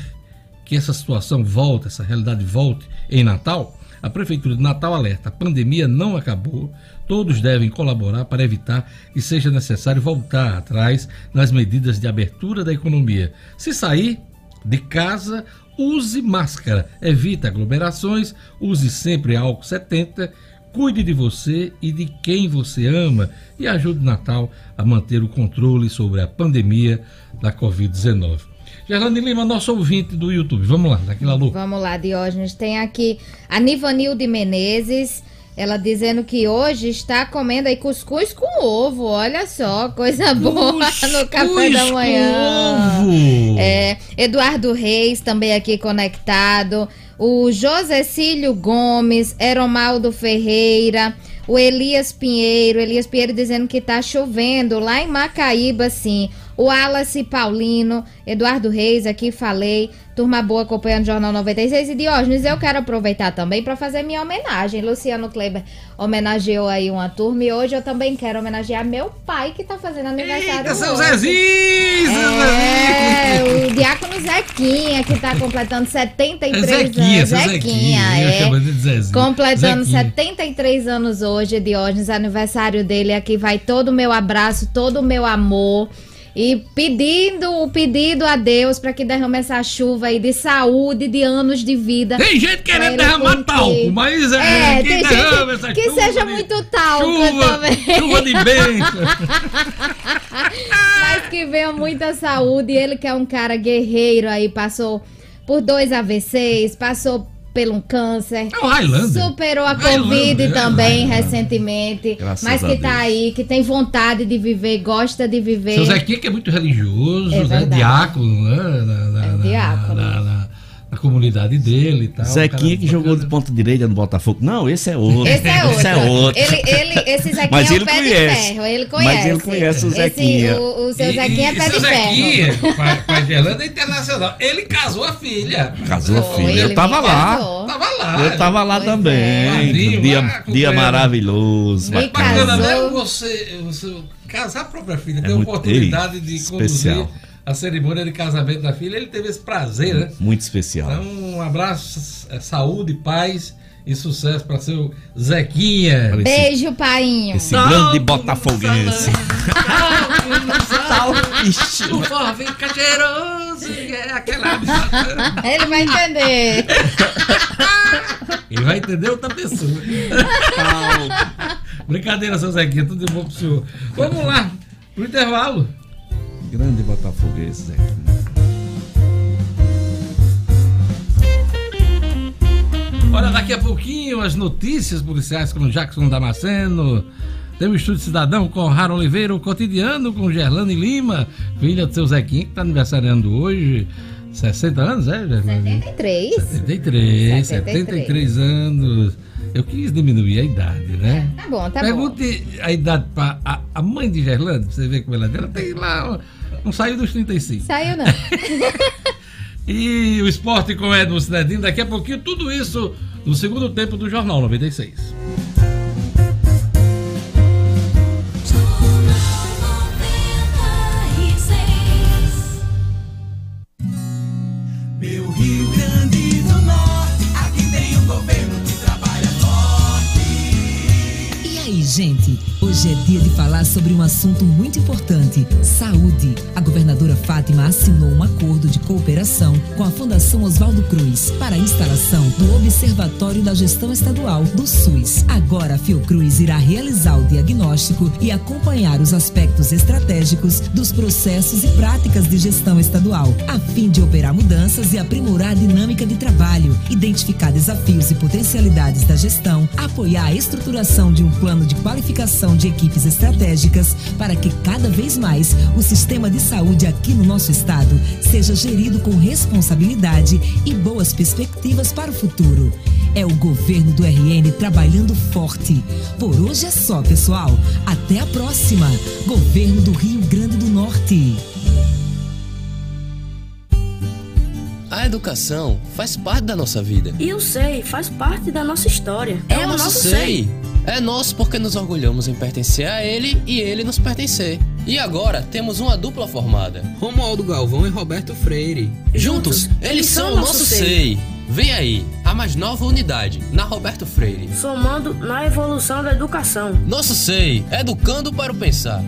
que essa situação volte, essa realidade volte em Natal? A Prefeitura de Natal alerta: a pandemia não acabou, todos devem colaborar para evitar que seja necessário voltar atrás nas medidas de abertura da economia. Se sair de casa, use máscara, evite aglomerações, use sempre álcool 70 Cuide de você e de quem você ama e ajude o Natal a manter o controle sobre a pandemia da Covid-19. Gerlane Lima, nosso ouvinte do YouTube. Vamos lá, daquela alô. Vamos lá, Diógenes. Tem aqui a Nivanilde Menezes. Ela dizendo que hoje está comendo aí cuscuz com ovo. Olha só, coisa boa no café da manhã. Ovo. É, Eduardo Reis também aqui conectado o José Cílio Gomes, Eromaldo Ferreira, o Elias Pinheiro, Elias Pinheiro dizendo que tá chovendo lá em Macaíba, sim. O Wallace Paulino, Eduardo Reis, aqui falei. Turma boa acompanhando o Jornal 96. E Diógenes, eu quero aproveitar também para fazer minha homenagem. Luciano Kleber homenageou aí uma turma e hoje eu também quero homenagear meu pai que tá fazendo aniversário. Eita, seu Zezinho! É, o Diácono Zequinha, que tá completando 73 é Zequinha, anos. Zequinha, Zequinha é. De Zezinho. Completando Zequinha. 73 anos hoje, Diógenes, aniversário dele. Aqui vai todo o meu abraço, todo o meu amor. E pedindo o pedido a Deus para que derrame essa chuva aí de saúde, de anos de vida. Tem gente querendo derramar cumprir. talco, mas é, é tem gente que seja de, muito talco chuva, também. Chuva de bênção. mas que venha muita saúde. Ele que é um cara guerreiro aí, passou por dois AVCs, passou pelo câncer. É o Highlander. Superou a Covid é também recentemente. Graças mas que tá aí, que tem vontade de viver, gosta de viver. Seu Zequinha que é muito religioso, é né? Diácono, né? Na, na, é diácono. Na, na, comunidade dele e tal. Zequinha que jogou de ponta direita no Botafogo. Não, esse é outro. Esse é outro. esse é outro. Ele, ele, esse Zequinha Mas é ele o pé conhece. de ferro. Ele conhece. Mas ele conhece o Esse, Zequinha. o, o seu E- Zequinha é e pé de ferro. Zequinha, pai, pai de Irlanda é internacional. Ele casou a filha. Casou a Foi, filha. Eu tava lá. casou. Tava lá. Eu tava lá Pois é. também. Padrinho, dia lá, dia acompanhando. maravilhoso. Me bacana. Bacana, né? Casou. Você, você casar a própria filha, É ter a muito- oportunidade ei, de especial. A cerimônia de casamento da filha. Ele teve esse prazer, né? Muito especial. Então, um abraço, é, saúde, paz e sucesso para seu Zequinha. Beijo, painho. Esse grande botafoguense. Tal, Ixi, o forró fica cheiroso, é aquela... Ele vai entender. Ele vai entender outra pessoa. Brincadeira, seu Zequinha, tudo de bom pro senhor. Vamos lá, pro intervalo. Grande botafoguense, Zequinha. Olha, daqui a pouquinho as notícias policiais com Jackson Damasceno. Tem o Estúdio Cidadão com Raro Oliveira, o cotidiano com Gerlane Lima, filha do seu Zequinha, que está aniversariando hoje. 60 anos, é, Gerlane? 73. 73, 73, 73 anos. Eu quis diminuir a idade, né? É, tá bom, tá Pergunte bom. a idade para a, a, mãe de Gerlane, pra você ver como ela é dela. Tem lá, não saiu dos 35. Saiu não. e o esporte com Edmo Cidadinho, daqui a pouquinho, tudo isso no segundo tempo do Jornal 96. Gente? Hoje é dia de falar sobre um assunto muito importante: saúde. A governadora Fátima assinou um acordo de cooperação com a Fundação Oswaldo Cruz para a instalação do Observatório da Gestão Estadual do SUS. Agora a Fiocruz irá realizar o diagnóstico e acompanhar os aspectos estratégicos dos processos e práticas de gestão estadual, a fim de operar mudanças e aprimorar a dinâmica de trabalho, identificar desafios e potencialidades da gestão, apoiar a estruturação de um plano de qualificação de equipes estratégicas para que cada vez mais o sistema de saúde aqui no nosso estado seja gerido com responsabilidade e boas perspectivas para o futuro. É o governo do RN trabalhando forte. Por hoje é só, pessoal. Até a próxima. Governo do Rio Grande do Norte. A educação faz parte da nossa vida. E eu sei, faz parte da nossa história. É, é o nosso, nosso sei. sei. É nosso porque nos orgulhamos em pertencer a ele e ele nos pertencer. E agora temos uma dupla formada: Romualdo Galvão e Roberto Freire. Juntos, eles são o nosso sei. sei. Vem aí, a mais nova unidade, na Roberto Freire. Somando na evolução da educação. Nosso SEI, educando para o pensar.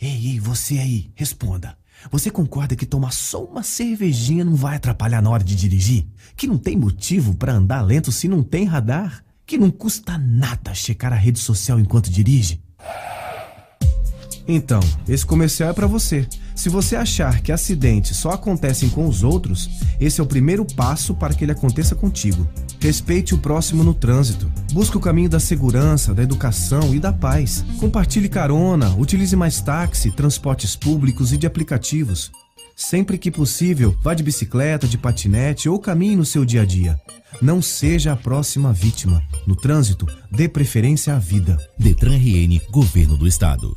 Ei, ei, você aí, responda. Você concorda que tomar só uma cervejinha não vai atrapalhar na hora de dirigir? Que não tem motivo para andar lento se não tem radar? Que não custa nada checar a rede social enquanto dirige? Então, esse comercial é para você. Se você achar que acidentes só acontecem com os outros, esse é o primeiro passo para que ele aconteça contigo. Respeite o próximo no trânsito. Busque o caminho da segurança, da educação e da paz. Compartilhe carona, utilize mais táxi, transportes públicos e de aplicativos. Sempre que possível, vá de bicicleta, de patinete ou caminhe no seu dia a dia. Não seja a próxima vítima. No trânsito, dê preferência à vida. Detran RN, Governo do Estado.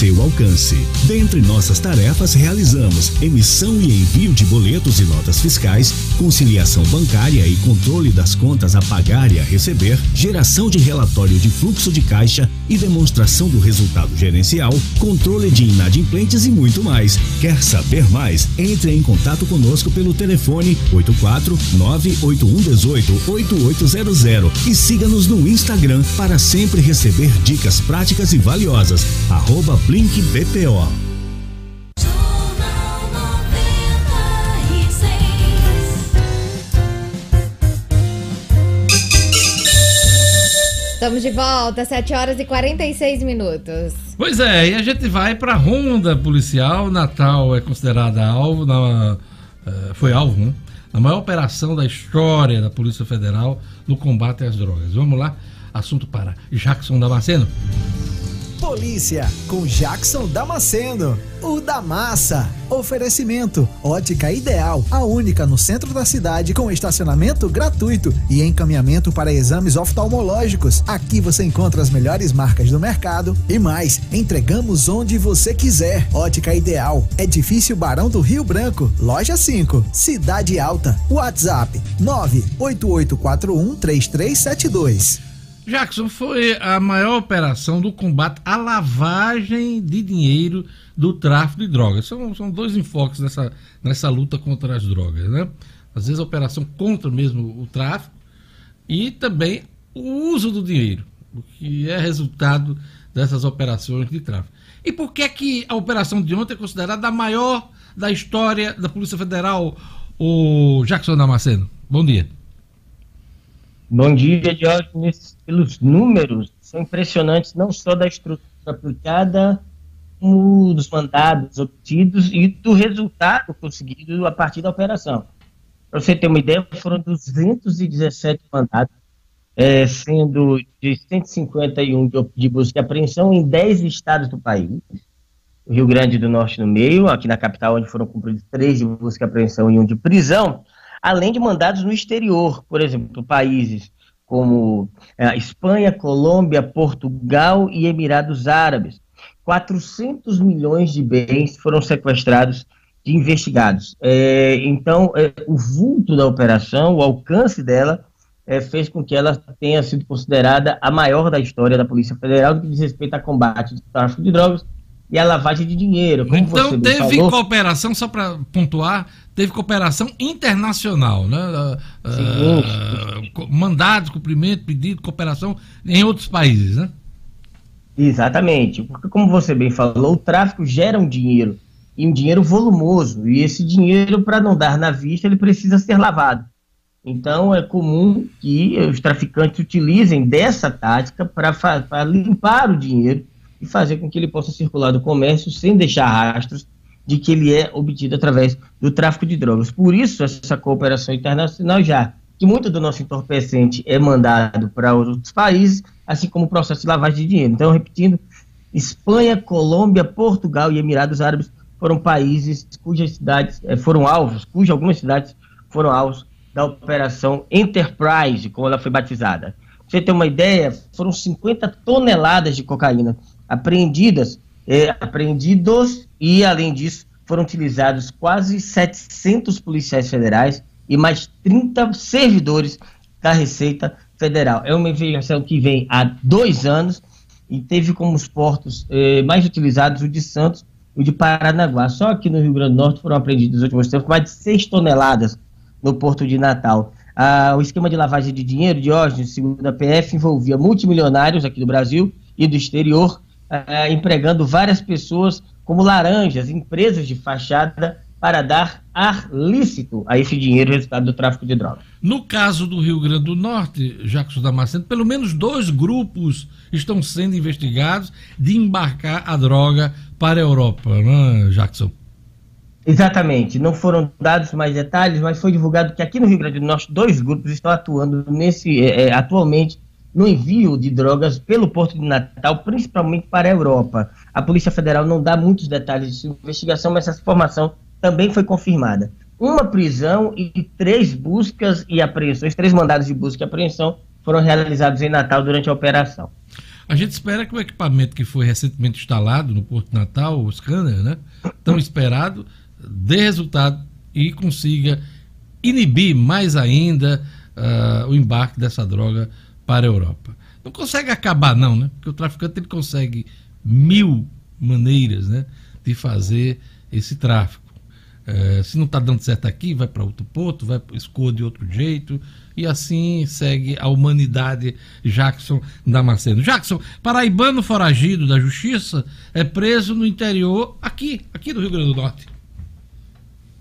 alcance. Dentre nossas tarefas, realizamos emissão e envio de boletos e notas fiscais, conciliação bancária e controle das contas a pagar e a receber, geração de relatório de fluxo de caixa e demonstração do resultado gerencial, controle de inadimplentes e muito mais. Quer saber mais? Entre em contato conosco pelo telefone 84 98118 8800 e siga-nos no Instagram para sempre receber dicas práticas e valiosas. Arroba Blink BPO. Estamos de volta, 7 horas e 46 minutos. Pois é, e a gente vai para a ronda policial. Natal é considerada alvo, na, uh, foi alvo, né? Na maior operação da história da Polícia Federal no combate às drogas. Vamos lá, assunto para Jackson Damasceno. Polícia com Jackson Damasceno, o da massa. Oferecimento: Ótica Ideal, a única no centro da cidade com estacionamento gratuito e encaminhamento para exames oftalmológicos. Aqui você encontra as melhores marcas do mercado e mais. Entregamos onde você quiser. Ótica Ideal, Edifício Barão do Rio Branco, Loja 5, Cidade Alta. WhatsApp: 988413372. Jackson, foi a maior operação do combate à lavagem de dinheiro do tráfico de drogas. São, são dois enfoques nessa, nessa luta contra as drogas, né? Às vezes a operação contra mesmo o tráfico e também o uso do dinheiro, o que é resultado dessas operações de tráfico. E por que é que a operação de ontem é considerada a maior da história da Polícia Federal, o Jackson Damasceno? Bom dia. Bom dia, Diógenes. Pelos números, são impressionantes não só da estrutura aplicada, como dos mandados obtidos e do resultado conseguido a partir da operação. Para você ter uma ideia, foram 217 mandados, é, sendo de 151 de, de busca e apreensão em 10 estados do país. Rio Grande do Norte no meio, aqui na capital, onde foram cumpridos três de busca e apreensão e um de prisão, além de mandados no exterior, por exemplo, países como é, Espanha, Colômbia, Portugal e Emirados Árabes. 400 milhões de bens foram sequestrados de investigados. É, então, é, o vulto da operação, o alcance dela, é, fez com que ela tenha sido considerada a maior da história da Polícia Federal no que diz respeito ao combate ao tráfico de drogas e à lavagem de dinheiro. Como Então teve falou, cooperação, só para pontuar, teve cooperação internacional, né? Co- mandados, cumprimento, pedido, cooperação em outros países, né? Exatamente, porque como você bem falou, o tráfico gera um dinheiro, e um dinheiro volumoso, e esse dinheiro, para não dar na vista, ele precisa ser lavado. Então, é comum que os traficantes utilizem dessa tática para limpar o dinheiro e fazer com que ele possa circular do comércio sem deixar rastros de que ele é obtido através do tráfico de drogas. Por isso, essa cooperação internacional já, que muito do nosso entorpecente é mandado para outros países, assim como o processo de lavagem de dinheiro. Então, repetindo, Espanha, Colômbia, Portugal e Emirados Árabes foram países cujas cidades eh, foram alvos, cujas algumas cidades foram alvos da operação Enterprise, como ela foi batizada. Pra você ter uma ideia, foram 50 toneladas de cocaína apreendidas, eh, apreendidos e, além disso, foram utilizados quase 700 policiais federais e mais 30 servidores da Receita Federal. É uma investigação que vem há dois anos e teve como os portos eh, mais utilizados o de Santos e o de Paranaguá. Só aqui no Rio Grande do Norte foram apreendidos nos últimos tempos mais de 6 toneladas no porto de Natal. Ah, o esquema de lavagem de dinheiro, Diógenes, segundo a PF, envolvia multimilionários aqui do Brasil e do exterior, ah, empregando várias pessoas como laranjas, empresas de fachada, para dar ar lícito a esse dinheiro resultado do tráfico de drogas. No caso do Rio Grande do Norte, Jackson Damasceno, pelo menos dois grupos estão sendo investigados de embarcar a droga para a Europa, né, Jackson? Exatamente, não foram dados mais detalhes, mas foi divulgado que aqui no Rio Grande do Norte dois grupos estão atuando nesse eh, atualmente no envio de drogas pelo Porto de Natal, principalmente para a Europa. A Polícia Federal não dá muitos detalhes de sua investigação, mas essa informação também foi confirmada. Uma prisão e três buscas e apreensões, três mandados de busca e apreensão foram realizados em Natal durante a operação. A gente espera que o equipamento que foi recentemente instalado no Porto Natal, o scanner, né, tão esperado, dê resultado e consiga inibir mais ainda ah, o embarque dessa droga para a Europa. Não consegue acabar não, né? Porque o traficante ele consegue mil maneiras, né, de fazer esse tráfico. Eh, se não está dando certo aqui, vai para outro ponto, vai escoa de outro jeito e assim segue a humanidade Jackson Damasceno. Jackson, paraibano foragido da justiça, é preso no interior aqui, aqui do Rio Grande do Norte.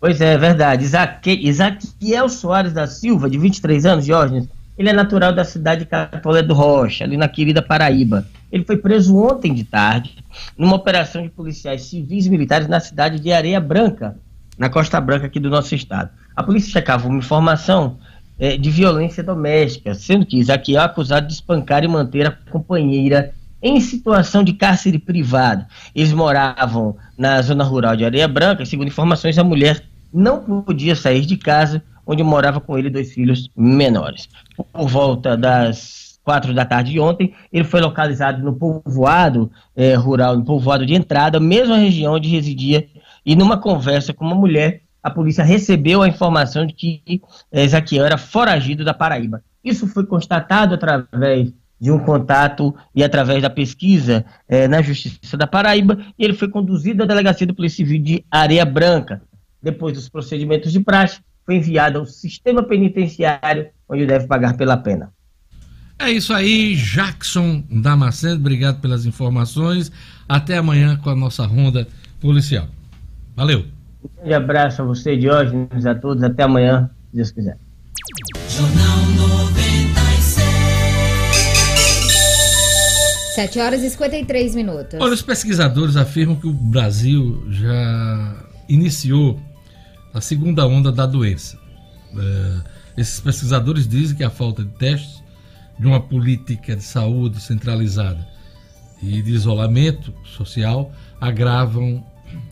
Pois é, é verdade. Isaque, Isaquiel Soares da Silva, de 23 anos, Jorge, ele é natural da cidade de Catolé do Rocha, ali na querida Paraíba. Ele foi preso ontem de tarde, numa operação de policiais civis e militares na cidade de Areia Branca, na Costa Branca aqui do nosso estado. A polícia checava uma informação eh, de violência doméstica, sendo que Isaquiel é acusado de espancar e manter a companheira em situação de cárcere privado. Eles moravam na zona rural de Areia Branca, segundo informações, a mulher não podia sair de casa, onde morava com ele dois filhos menores. Por volta das quatro da tarde de ontem, ele foi localizado no povoado eh, rural, no povoado de entrada, mesma região onde residia, e numa conversa com uma mulher, a polícia recebeu a informação de que eh, Ezequiel era foragido da Paraíba. Isso foi constatado através de um contato e através da pesquisa eh, na Justiça da Paraíba, e ele foi conduzido à Delegacia do Polícia Civil de Areia Branca. Depois dos procedimentos de praxe, foi enviado ao sistema penitenciário, onde deve pagar pela pena. É isso aí, Jackson Damasceno, obrigado pelas informações. Até amanhã com a nossa ronda policial. Valeu. Um grande abraço a você, Diógenes, a todos. Até amanhã, se Deus quiser. Jornal 96. 7 horas e 53 minutos. Olha, os pesquisadores afirmam que o Brasil já iniciou a segunda onda da doença. É, esses pesquisadores dizem que a falta de testes, de uma política de saúde centralizada e de isolamento social agravam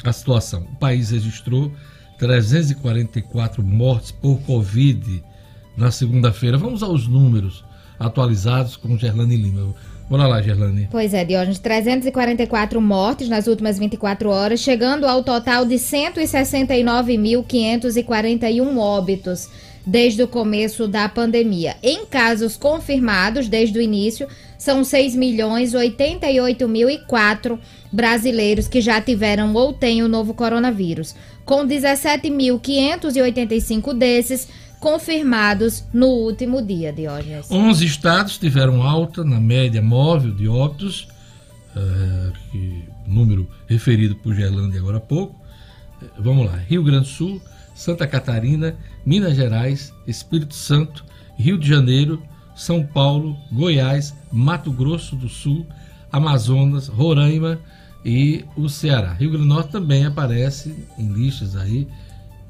a situação. O país registrou 344 mortes por Covid na segunda-feira. Vamos aos números atualizados com Gerlane Lima. Bora lá, Gerlane. Pois é, Diógenes, 344 mortes nas últimas 24 horas, chegando ao total de 169.541 óbitos desde o começo da pandemia. Em casos confirmados desde o início, são 6 milhões 88 mil 4 brasileiros que já tiveram ou têm o novo coronavírus, com 17.585 desses confirmados no último dia, Diógenes. 11 estados tiveram alta na média móvel de óbitos, eh, que, número referido por Gerlande agora há pouco. Eh, Vamos lá: Rio Grande do Sul, Santa Catarina, Minas Gerais, Espírito Santo, Rio de Janeiro, São Paulo, Goiás, Mato Grosso do Sul, Amazonas, Roraima e o Ceará. Rio Grande do Norte também aparece em listas aí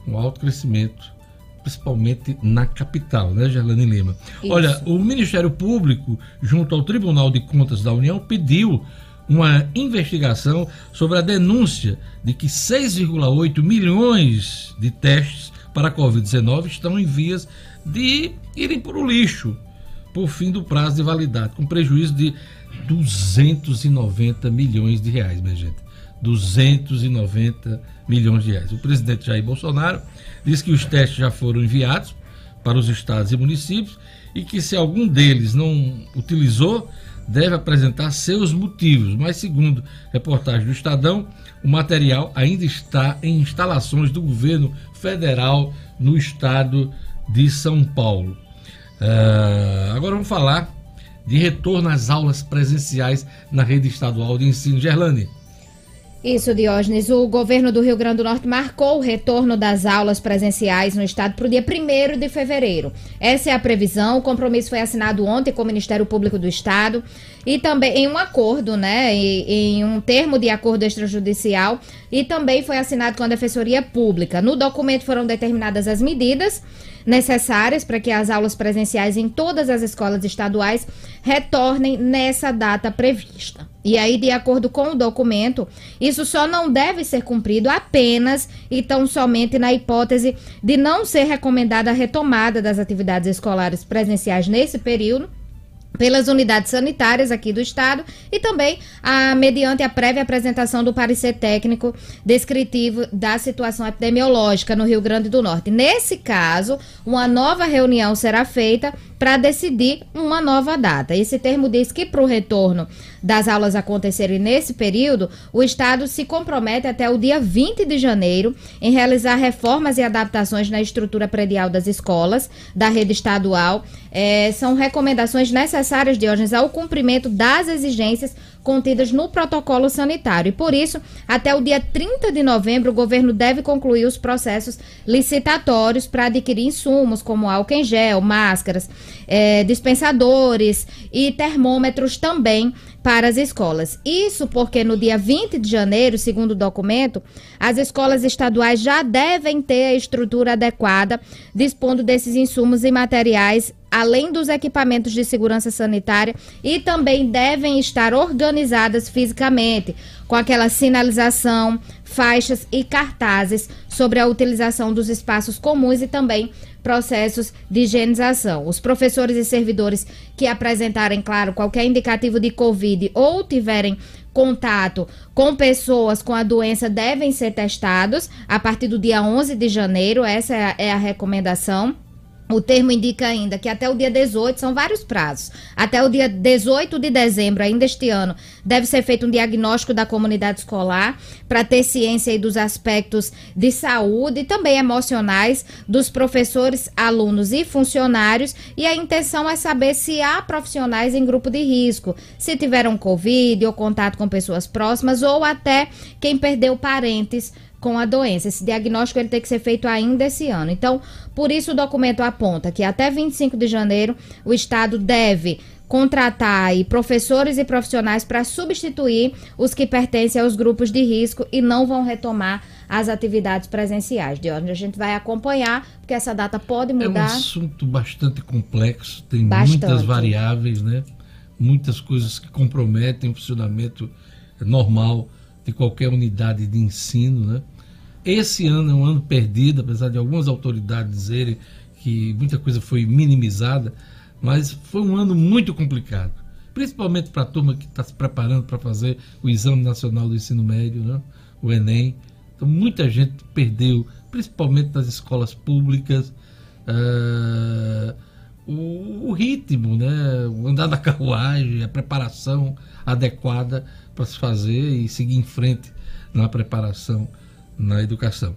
com alto crescimento, principalmente na capital, né, Gerlane Lima? Isso. Olha, o Ministério Público, junto ao Tribunal de Contas da União, pediu uma investigação sobre a denúncia de que 6,8 milhões de testes para a Covid-19 estão em vias de irem para o lixo por fim do prazo de validade, com prejuízo de 290 milhões de reais, minha gente. 290 milhões de reais. O presidente Jair Bolsonaro disse que os testes já foram enviados para os estados e municípios e que se algum deles não utilizou, deve apresentar seus motivos. Mas, segundo reportagem do Estadão, o material ainda está em instalações do governo federal no estado de São Paulo. Ah, agora vamos falar de retorno às aulas presenciais na rede estadual de ensino. Gerlane. Isso, Diógenes. O governo do Rio Grande do Norte marcou o retorno das aulas presenciais no estado para o dia 1 de fevereiro. Essa é a previsão. O compromisso foi assinado ontem com o Ministério Público do Estado e também em um acordo, né? Em, em um termo de acordo extrajudicial e também foi assinado com a Defensoria Pública. No documento foram determinadas as medidas necessárias para que as aulas presenciais em todas as escolas estaduais retornem nessa data prevista. E aí, de acordo com o documento, isso só não deve ser cumprido apenas e tão somente na hipótese de não ser recomendada a retomada das atividades escolares presenciais nesse período pelas unidades sanitárias aqui do estado e também a, mediante a prévia apresentação do parecer técnico descritivo da situação epidemiológica no Rio Grande do Norte. Nesse caso, uma nova reunião será feita para decidir uma nova data. Esse termo diz que para o retorno das aulas acontecerem nesse período, o Estado se compromete até o dia 20 de janeiro em realizar reformas e adaptações na estrutura predial das escolas da rede estadual. É, são recomendações necessárias, Diógenes, ao cumprimento das exigências contidas no protocolo sanitário. E por isso, até o dia 30 de novembro, o governo deve concluir os processos licitatórios para adquirir insumos como álcool em gel, máscaras, eh, dispensadores e termômetros também para as escolas. Isso porque no dia 20 de janeiro, segundo o documento, as escolas estaduais já devem ter a estrutura adequada, dispondo desses insumos e materiais além dos equipamentos de segurança sanitária, e também devem estar organizadas fisicamente, com aquela sinalização, faixas e cartazes sobre a utilização dos espaços comuns e também processos de higienização. Os professores e servidores que apresentarem, claro, qualquer indicativo de Covid ou tiverem contato com pessoas com a doença devem ser testados a partir do dia 11 de janeiro, essa é a, é a recomendação. O termo indica ainda que até o dia 18, são vários prazos, até o dia 18 de dezembro, ainda este ano, deve ser feito um diagnóstico da comunidade escolar para ter ciência dos aspectos de saúde e também emocionais dos professores, alunos e funcionários. E a intenção é saber se há profissionais em grupo de risco, se tiveram Covid ou contato com pessoas próximas ou até quem perdeu parentes com a doença. Esse diagnóstico ele tem que ser feito ainda esse ano. Então, por isso o documento aponta que até 25 de janeiro o Estado deve contratar aí professores e profissionais para substituir os que pertencem aos grupos de risco e não vão retomar as atividades presenciais. De onde a gente vai acompanhar, porque essa data pode É um mudar. assunto bastante complexo, tem Bastante. muitas variáveis, né? Muitas coisas que comprometem o funcionamento normal de qualquer unidade de ensino, né? Esse ano é um ano perdido, apesar de algumas autoridades dizerem que muita coisa foi minimizada, mas foi um ano muito complicado, principalmente para a turma que está se preparando para fazer o Exame Nacional do Ensino Médio, né? o Enem. Então, muita gente perdeu, principalmente nas escolas públicas, ah, o, o ritmo, né? o andar da carruagem, a preparação adequada para se fazer e seguir em frente na preparação na educação.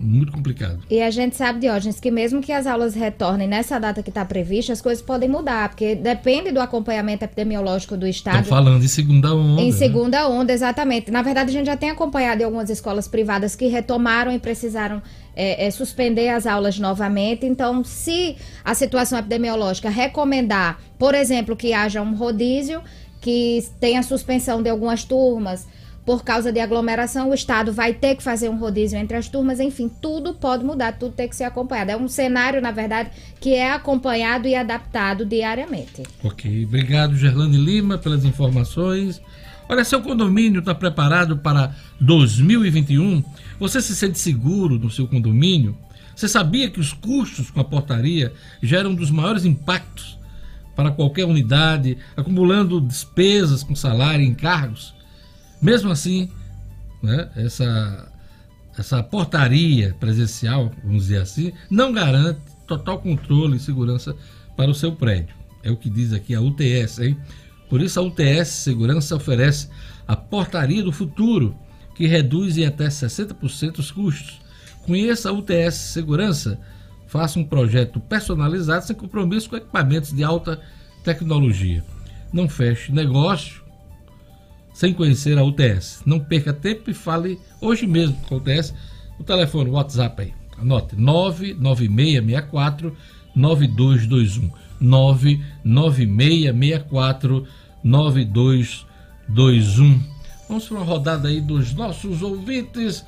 Muito complicado. E a gente sabe, Diógenes, que mesmo que as aulas retornem nessa data que está prevista, as coisas podem mudar, porque depende do acompanhamento epidemiológico do Estado. Estão falando em segunda onda. Em né? segunda onda, exatamente. Na verdade, a gente já tem acompanhado em algumas escolas privadas que retomaram e precisaram é, é, suspender as aulas novamente. Então, se a situação epidemiológica recomendar, por exemplo, que haja um rodízio, que tenha suspensão de algumas turmas por causa de aglomeração, o Estado vai ter que fazer um rodízio entre as turmas, enfim, tudo pode mudar, tudo tem que ser acompanhado. É um cenário, na verdade, que é acompanhado e adaptado diariamente. Ok, obrigado Gerlane Lima pelas informações. Olha, seu condomínio está preparado para 2021? Você se sente seguro no seu condomínio? Você sabia que os custos com a portaria geram um dos maiores impactos para qualquer unidade, acumulando despesas com salário e encargos? Mesmo assim, né, essa, essa portaria presencial, vamos dizer assim, não garante total controle e segurança para o seu prédio. É o que diz aqui a UTS, hein? Por isso a UTS Segurança oferece a portaria do futuro, que reduz em até 60% os custos. Conheça a UTS Segurança, faça um projeto personalizado sem compromisso com equipamentos de alta tecnologia. Não feche negócio sem conhecer a UTS. Não perca tempo e fale hoje mesmo com a UTS. O telefone, o WhatsApp aí. Anote 99664 9221. 99664 9221. Vamos para uma rodada aí dos nossos ouvintes.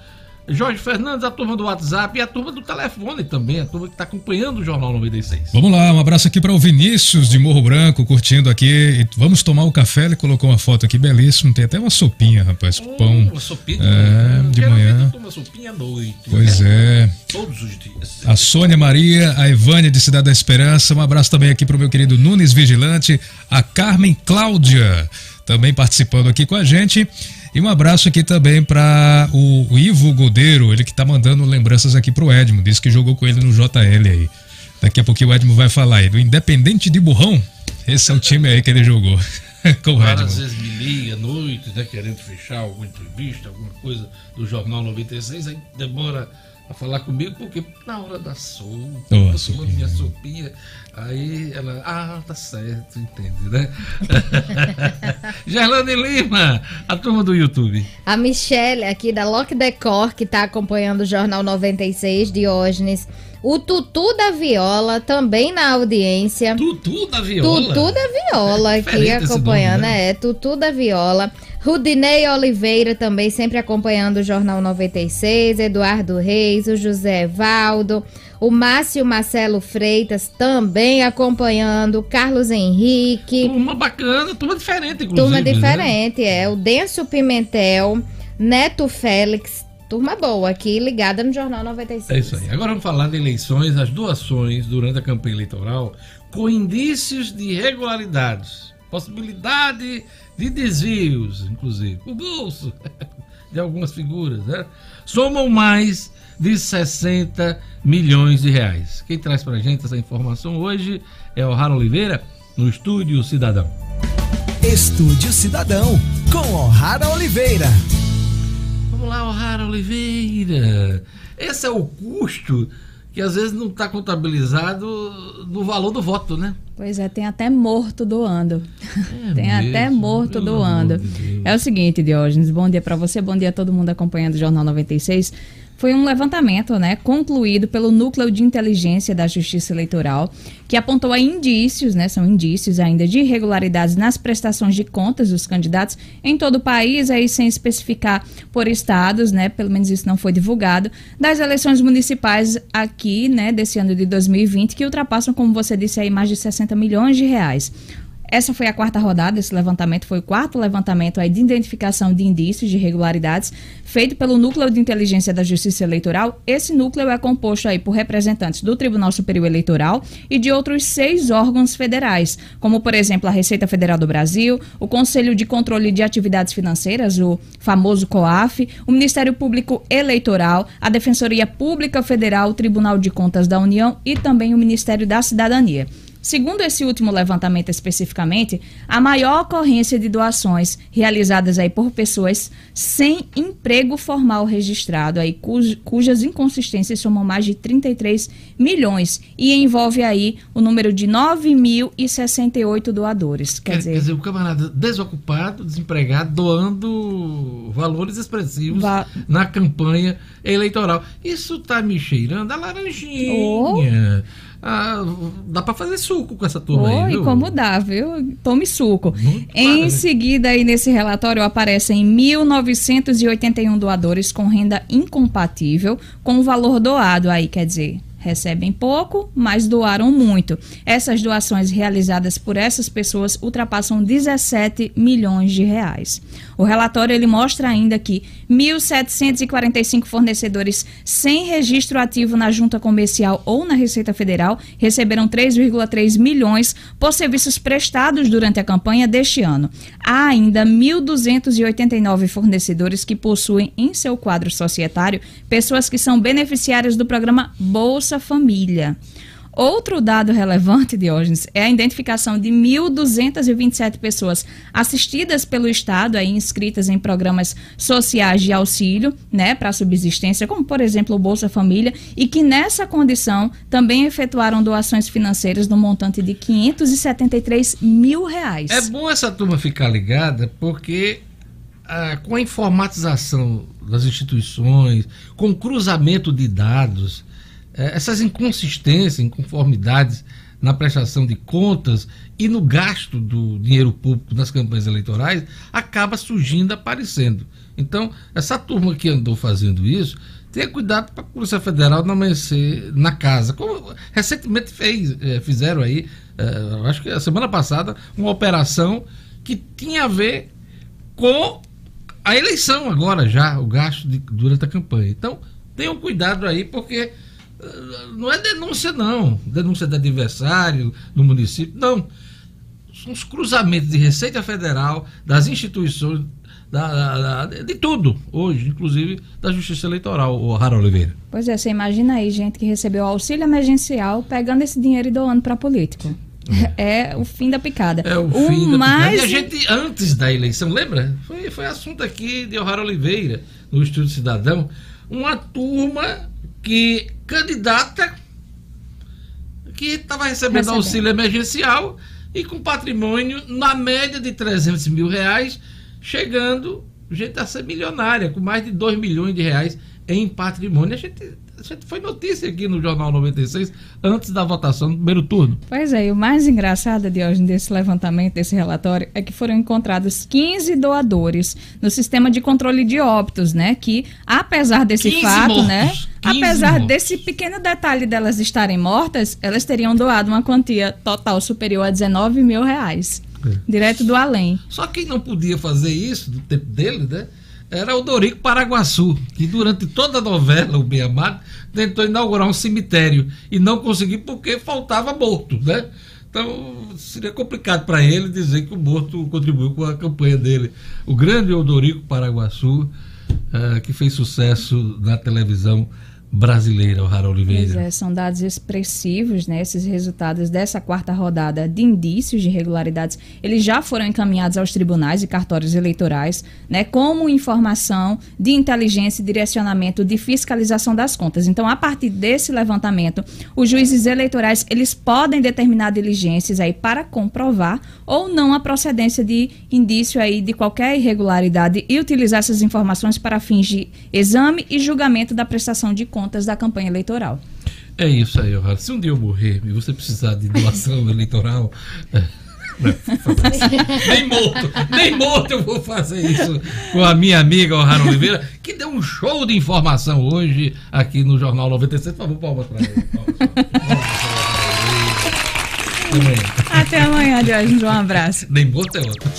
Jorge Fernandes, a turma do WhatsApp e a turma do telefone também, a turma que está acompanhando o Jornal 96. Vamos lá, um abraço aqui para o Vinícius de Morro Branco, curtindo aqui. Vamos tomar o café, ele colocou uma foto aqui belíssima. Tem até uma sopinha, rapaz, com pão. Uma sopinha de É, manhã. de Geralmente manhã. eu tomo uma sopinha à noite. Pois né? é. Todos os dias. A Sônia Maria, a Evânia de Cidade da Esperança, um abraço também aqui para o meu querido Nunes Vigilante, a Carmen Cláudia, também participando aqui com a gente. E um abraço aqui também para o, Ivo Godeiro, ele que tá mandando lembranças aqui pro Edmo, disse que jogou com ele no JL aí. Daqui a pouquinho o Edmo vai falar aí do Independente de Burrão. Esse é o time aí que ele jogou. com o Várias Edmo. vezes me liga à noite, né, querendo fechar alguma entrevista, alguma coisa do Jornal 96, aí demora a falar comigo, porque na hora da sopa, Oh, tomando minha sopinha, aí ela, ah, tá certo, entende, né? Gerlane Lima, a turma do YouTube. A Michelle, aqui da Lock Decor, que tá acompanhando o Jornal 96, Diógenes. O Tutu da Viola, também na audiência. Tutu da Viola? Tutu da Viola, aqui Diferente esse acompanhando, nome, né? é, Tutu da Viola. Rudinei Oliveira também sempre acompanhando o Jornal 96, Eduardo Reis, o José Valdo, o Márcio Marcelo Freitas também acompanhando, Carlos Henrique. Turma bacana, turma diferente, inclusive. Turma né? diferente, é. O Denso Pimentel, Neto Félix, turma boa aqui, ligada no Jornal 96. É isso aí. Agora vamos falar de eleições, as doações durante a campanha eleitoral com indícios de irregularidades, possibilidade de desvios, inclusive, o bolso. de algumas figuras, né? Somam mais de 60 milhões de reais. Quem traz pra gente essa informação hoje é o Raro Oliveira, no Estúdio Cidadão. Estúdio Cidadão, com O'Hara Oliveira. Vamos lá, O'Hara Oliveira. Esse é o custo que às vezes não está contabilizado no valor do voto, né? Pois é, tem até morto doando. É tem mesmo? até morto doando. de. É o seguinte, Diógenes, bom dia para você, bom dia a todo mundo acompanhando o Jornal 96. Foi um levantamento, né, concluído pelo Núcleo de Inteligência da Justiça Eleitoral, que apontou a indícios, né, são indícios ainda de irregularidades nas prestações de contas dos candidatos em todo o país, aí sem especificar por estados, né, pelo menos isso não foi divulgado, das eleições municipais aqui, né, desse ano de 2020, que ultrapassam, como você disse aí, mais de 60 milhões de reais. Essa foi a quarta rodada, esse levantamento foi o quarto levantamento de identificação de indícios de irregularidades feito pelo Núcleo de Inteligência da Justiça Eleitoral. Esse núcleo é composto aí por representantes do Tribunal Superior Eleitoral e de outros seis órgãos federais, como por exemplo a Receita Federal do Brasil, o Conselho de Controle de Atividades Financeiras, o famoso COAF, o Ministério Público Eleitoral, a Defensoria Pública Federal, o Tribunal de Contas da União e também o Ministério da Cidadania. Segundo esse último levantamento especificamente, a maior ocorrência de doações realizadas aí por pessoas sem emprego formal registrado, aí, cuj- cujas inconsistências somam mais de 33 milhões e envolve aí o número de 9.068 doadores. Quer, Quer, dizer, quer dizer, o camarada desocupado, desempregado, doando valores expressivos Va- na campanha eleitoral. Isso tá me cheirando a laranjinha. Oh. Ah, dá pra fazer suco com essa turma Oh, aí, e viu? como dá, viu? Tome suco. em claro, né? seguida, aí nesse relatório aparecem 1.981 doadores com renda incompatível com o valor doado aí, quer dizer, recebem pouco, mas doaram muito. Essas doações realizadas por essas pessoas ultrapassam 17 milhões de reais. O relatório ele mostra ainda que 1.745 fornecedores sem registro ativo na junta comercial ou na Receita Federal receberam 3,3 milhões por serviços prestados durante a campanha deste ano. Há ainda 1.289 fornecedores que possuem em seu quadro societário pessoas que são beneficiárias do programa Bolsa Família. Outro dado relevante, Diógenes, é a identificação de 1.227 pessoas assistidas pelo Estado, aí, inscritas em programas sociais de auxílio, né, para subsistência, como por exemplo o Bolsa Família, e que nessa condição também efetuaram doações financeiras no montante de 573 mil reais. É bom essa turma ficar ligada, porque ah, com a informatização das instituições, com o cruzamento de dados, essas inconsistências, inconformidades na prestação de contas e no gasto do dinheiro público nas campanhas eleitorais, acaba surgindo, aparecendo. Então, essa turma que andou fazendo isso, tenha cuidado para a Polícia Federal não amanhecer na casa. Como recentemente fez, eh, fizeram aí, eh, acho que a semana passada, uma operação que tinha a ver com a eleição agora já, o gasto de- durante a campanha. Então, tenham cuidado aí, porque não é denúncia, não. Denúncia de adversário do município, não. São os cruzamentos de Receita Federal, das instituições, da, da- de tudo, hoje, inclusive da Justiça Eleitoral, o Rara Oliveira. Pois é, você imagina aí gente que recebeu auxílio emergencial pegando esse dinheiro e doando para político. É. o fim da picada. É o, fim da mais picada. E a gente, antes da eleição, lembra? Foi, foi assunto aqui de O'Hara Oliveira, no Estúdio Cidadão. Uma turma que candidata que estava recebendo Recebendo. auxílio emergencial e com patrimônio na média de 300 mil reais, chegando gente a ser milionária, com mais de 2 milhões de reais em patrimônio. A gente, a gente foi notícia aqui no Jornal 96, antes da votação do primeiro turno. Pois é, e o mais engraçado de hoje desse levantamento, desse relatório, é que foram encontrados 15 doadores no sistema de controle de óbitos, né? Que, apesar desse 15 fato, mortos, né? 15 Apesar mortos. desse pequeno detalhe delas estarem mortas, elas teriam doado uma quantia total superior a 19 mil reais. Direto do além. Só quem não podia fazer isso do tempo dele, né? Era o Dorico Paraguaçu, que durante toda a novela, o Bem Amado, tentou inaugurar um cemitério e não conseguiu porque faltava morto, né? Então seria complicado para ele dizer que o morto contribuiu com a campanha dele. O grande Odorico Paraguaçu ah, que fez sucesso na televisão brasileira, o Rara Oliveira. é, são dados expressivos, né? Esses resultados dessa quarta rodada de indícios de irregularidades, eles já foram encaminhados aos tribunais e cartórios eleitorais, né? Como informação de inteligência e direcionamento de fiscalização das contas. Então, a partir desse levantamento, os juízes eleitorais, eles podem determinar diligências aí para comprovar ou não a procedência de indício aí de qualquer irregularidade e utilizar essas informações para fins de exame e julgamento da prestação de contas da campanha eleitoral. É isso aí, O'Hara. Se um dia eu morrer e você precisar de doação eleitoral. é, isso. nem morto, nem morto eu vou fazer isso com a minha amiga O'Hara Oliveira, que deu um show de informação hoje aqui no Jornal 96. Por favor, palmas para ele. Palmas, palmas. Até amanhã. Até amanhã, Diógenes. Um abraço. Nem morto é outro.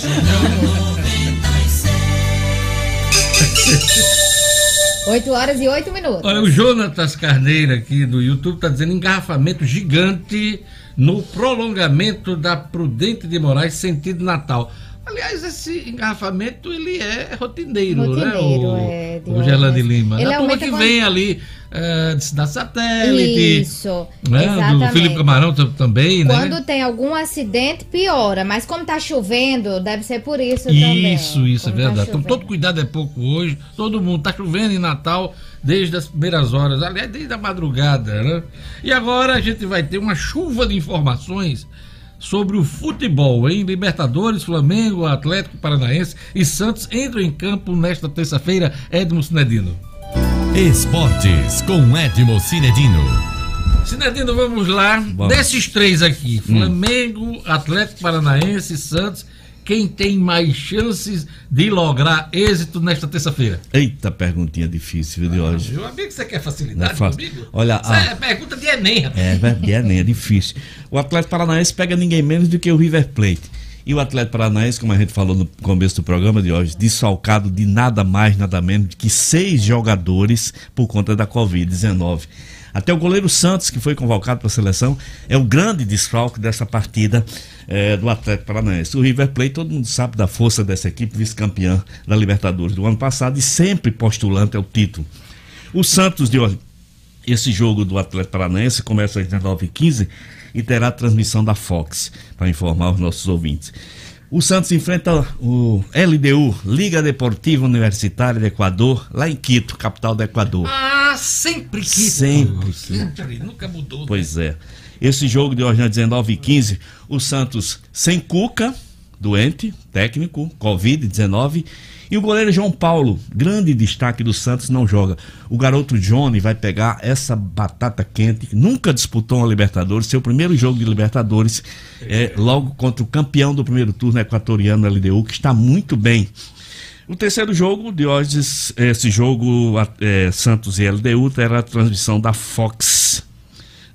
8 horas e 8 minutos. Olha, o Jonatas Carneiro aqui do YouTube está dizendo engarrafamento gigante no prolongamento da Prudente de Moraes sentido Natal. Aliás, esse engarrafamento ele é rotineiro, né? Rotineiro, O, é, o Diógenes. Gerlando Lima. Ele Na turma que quando- vem ali de Cidade Satélite. Isso, Né? Do exatamente. Felipe Camarão tam- também, né? Quando tem algum acidente, piora. Mas como tá chovendo, deve ser por isso também. Isso, isso, é tá verdade. Então, chovendo. todo cuidado é pouco hoje. Todo mundo tá chovendo em Natal desde as primeiras horas, aliás, desde a madrugada, né? E agora a gente vai ter uma chuva de informações sobre o futebol, hein? Libertadores, Flamengo, Atlético Paranaense e Santos entram em campo nesta terça-feira. Edmo Sinedino. Esportes com Edmo Cinedino. Sinedino, vamos lá. Vamos. Desses três aqui, Flamengo, Atlético Paranaense e Santos, quem tem mais chances de lograr êxito nesta terça-feira? Eita, perguntinha difícil, viu, de hoje. Meu amigo, você quer é facilidade fácil. comigo? Olha, a- é pergunta de Enem, rapaz. É verdade, é, é difícil. O Atlético Paranaense pega ninguém menos do que o River Plate. E o Atlético Paranaense, como a gente falou no começo do programa de hoje, desfalcado de nada mais, nada menos que seis jogadores por conta da Covid-19. Até o goleiro Santos, que foi convocado para a seleção, é o grande desfalque dessa partida eh, do Atlético Paranaense. O River Plate, todo mundo sabe da força dessa equipe, vice-campeã da Libertadores do ano passado e sempre postulante ao título. O Santos de hoje esse jogo do Atlético Paranaense começa às 19h15 e terá transmissão da Fox, para informar os nossos ouvintes. O Santos enfrenta o LDU, Liga Deportiva Universitária do Equador, lá em Quito, capital do Equador. Ah, sempre que. Sempre, sempre. Nunca mudou. né? Pois é. Esse jogo de hoje às 19h15, o Santos sem Cuca, doente, técnico, Covid-19. E o goleiro João Paulo, grande destaque do Santos, não joga. O garoto Johnny vai pegar essa batata quente, que nunca disputou uma Libertadores, seu primeiro jogo de Libertadores, é logo contra o campeão do primeiro turno equatoriano LDU, que está muito bem. O terceiro jogo de hoje, esse jogo é, Santos e LDU, terá a transmissão da Fox.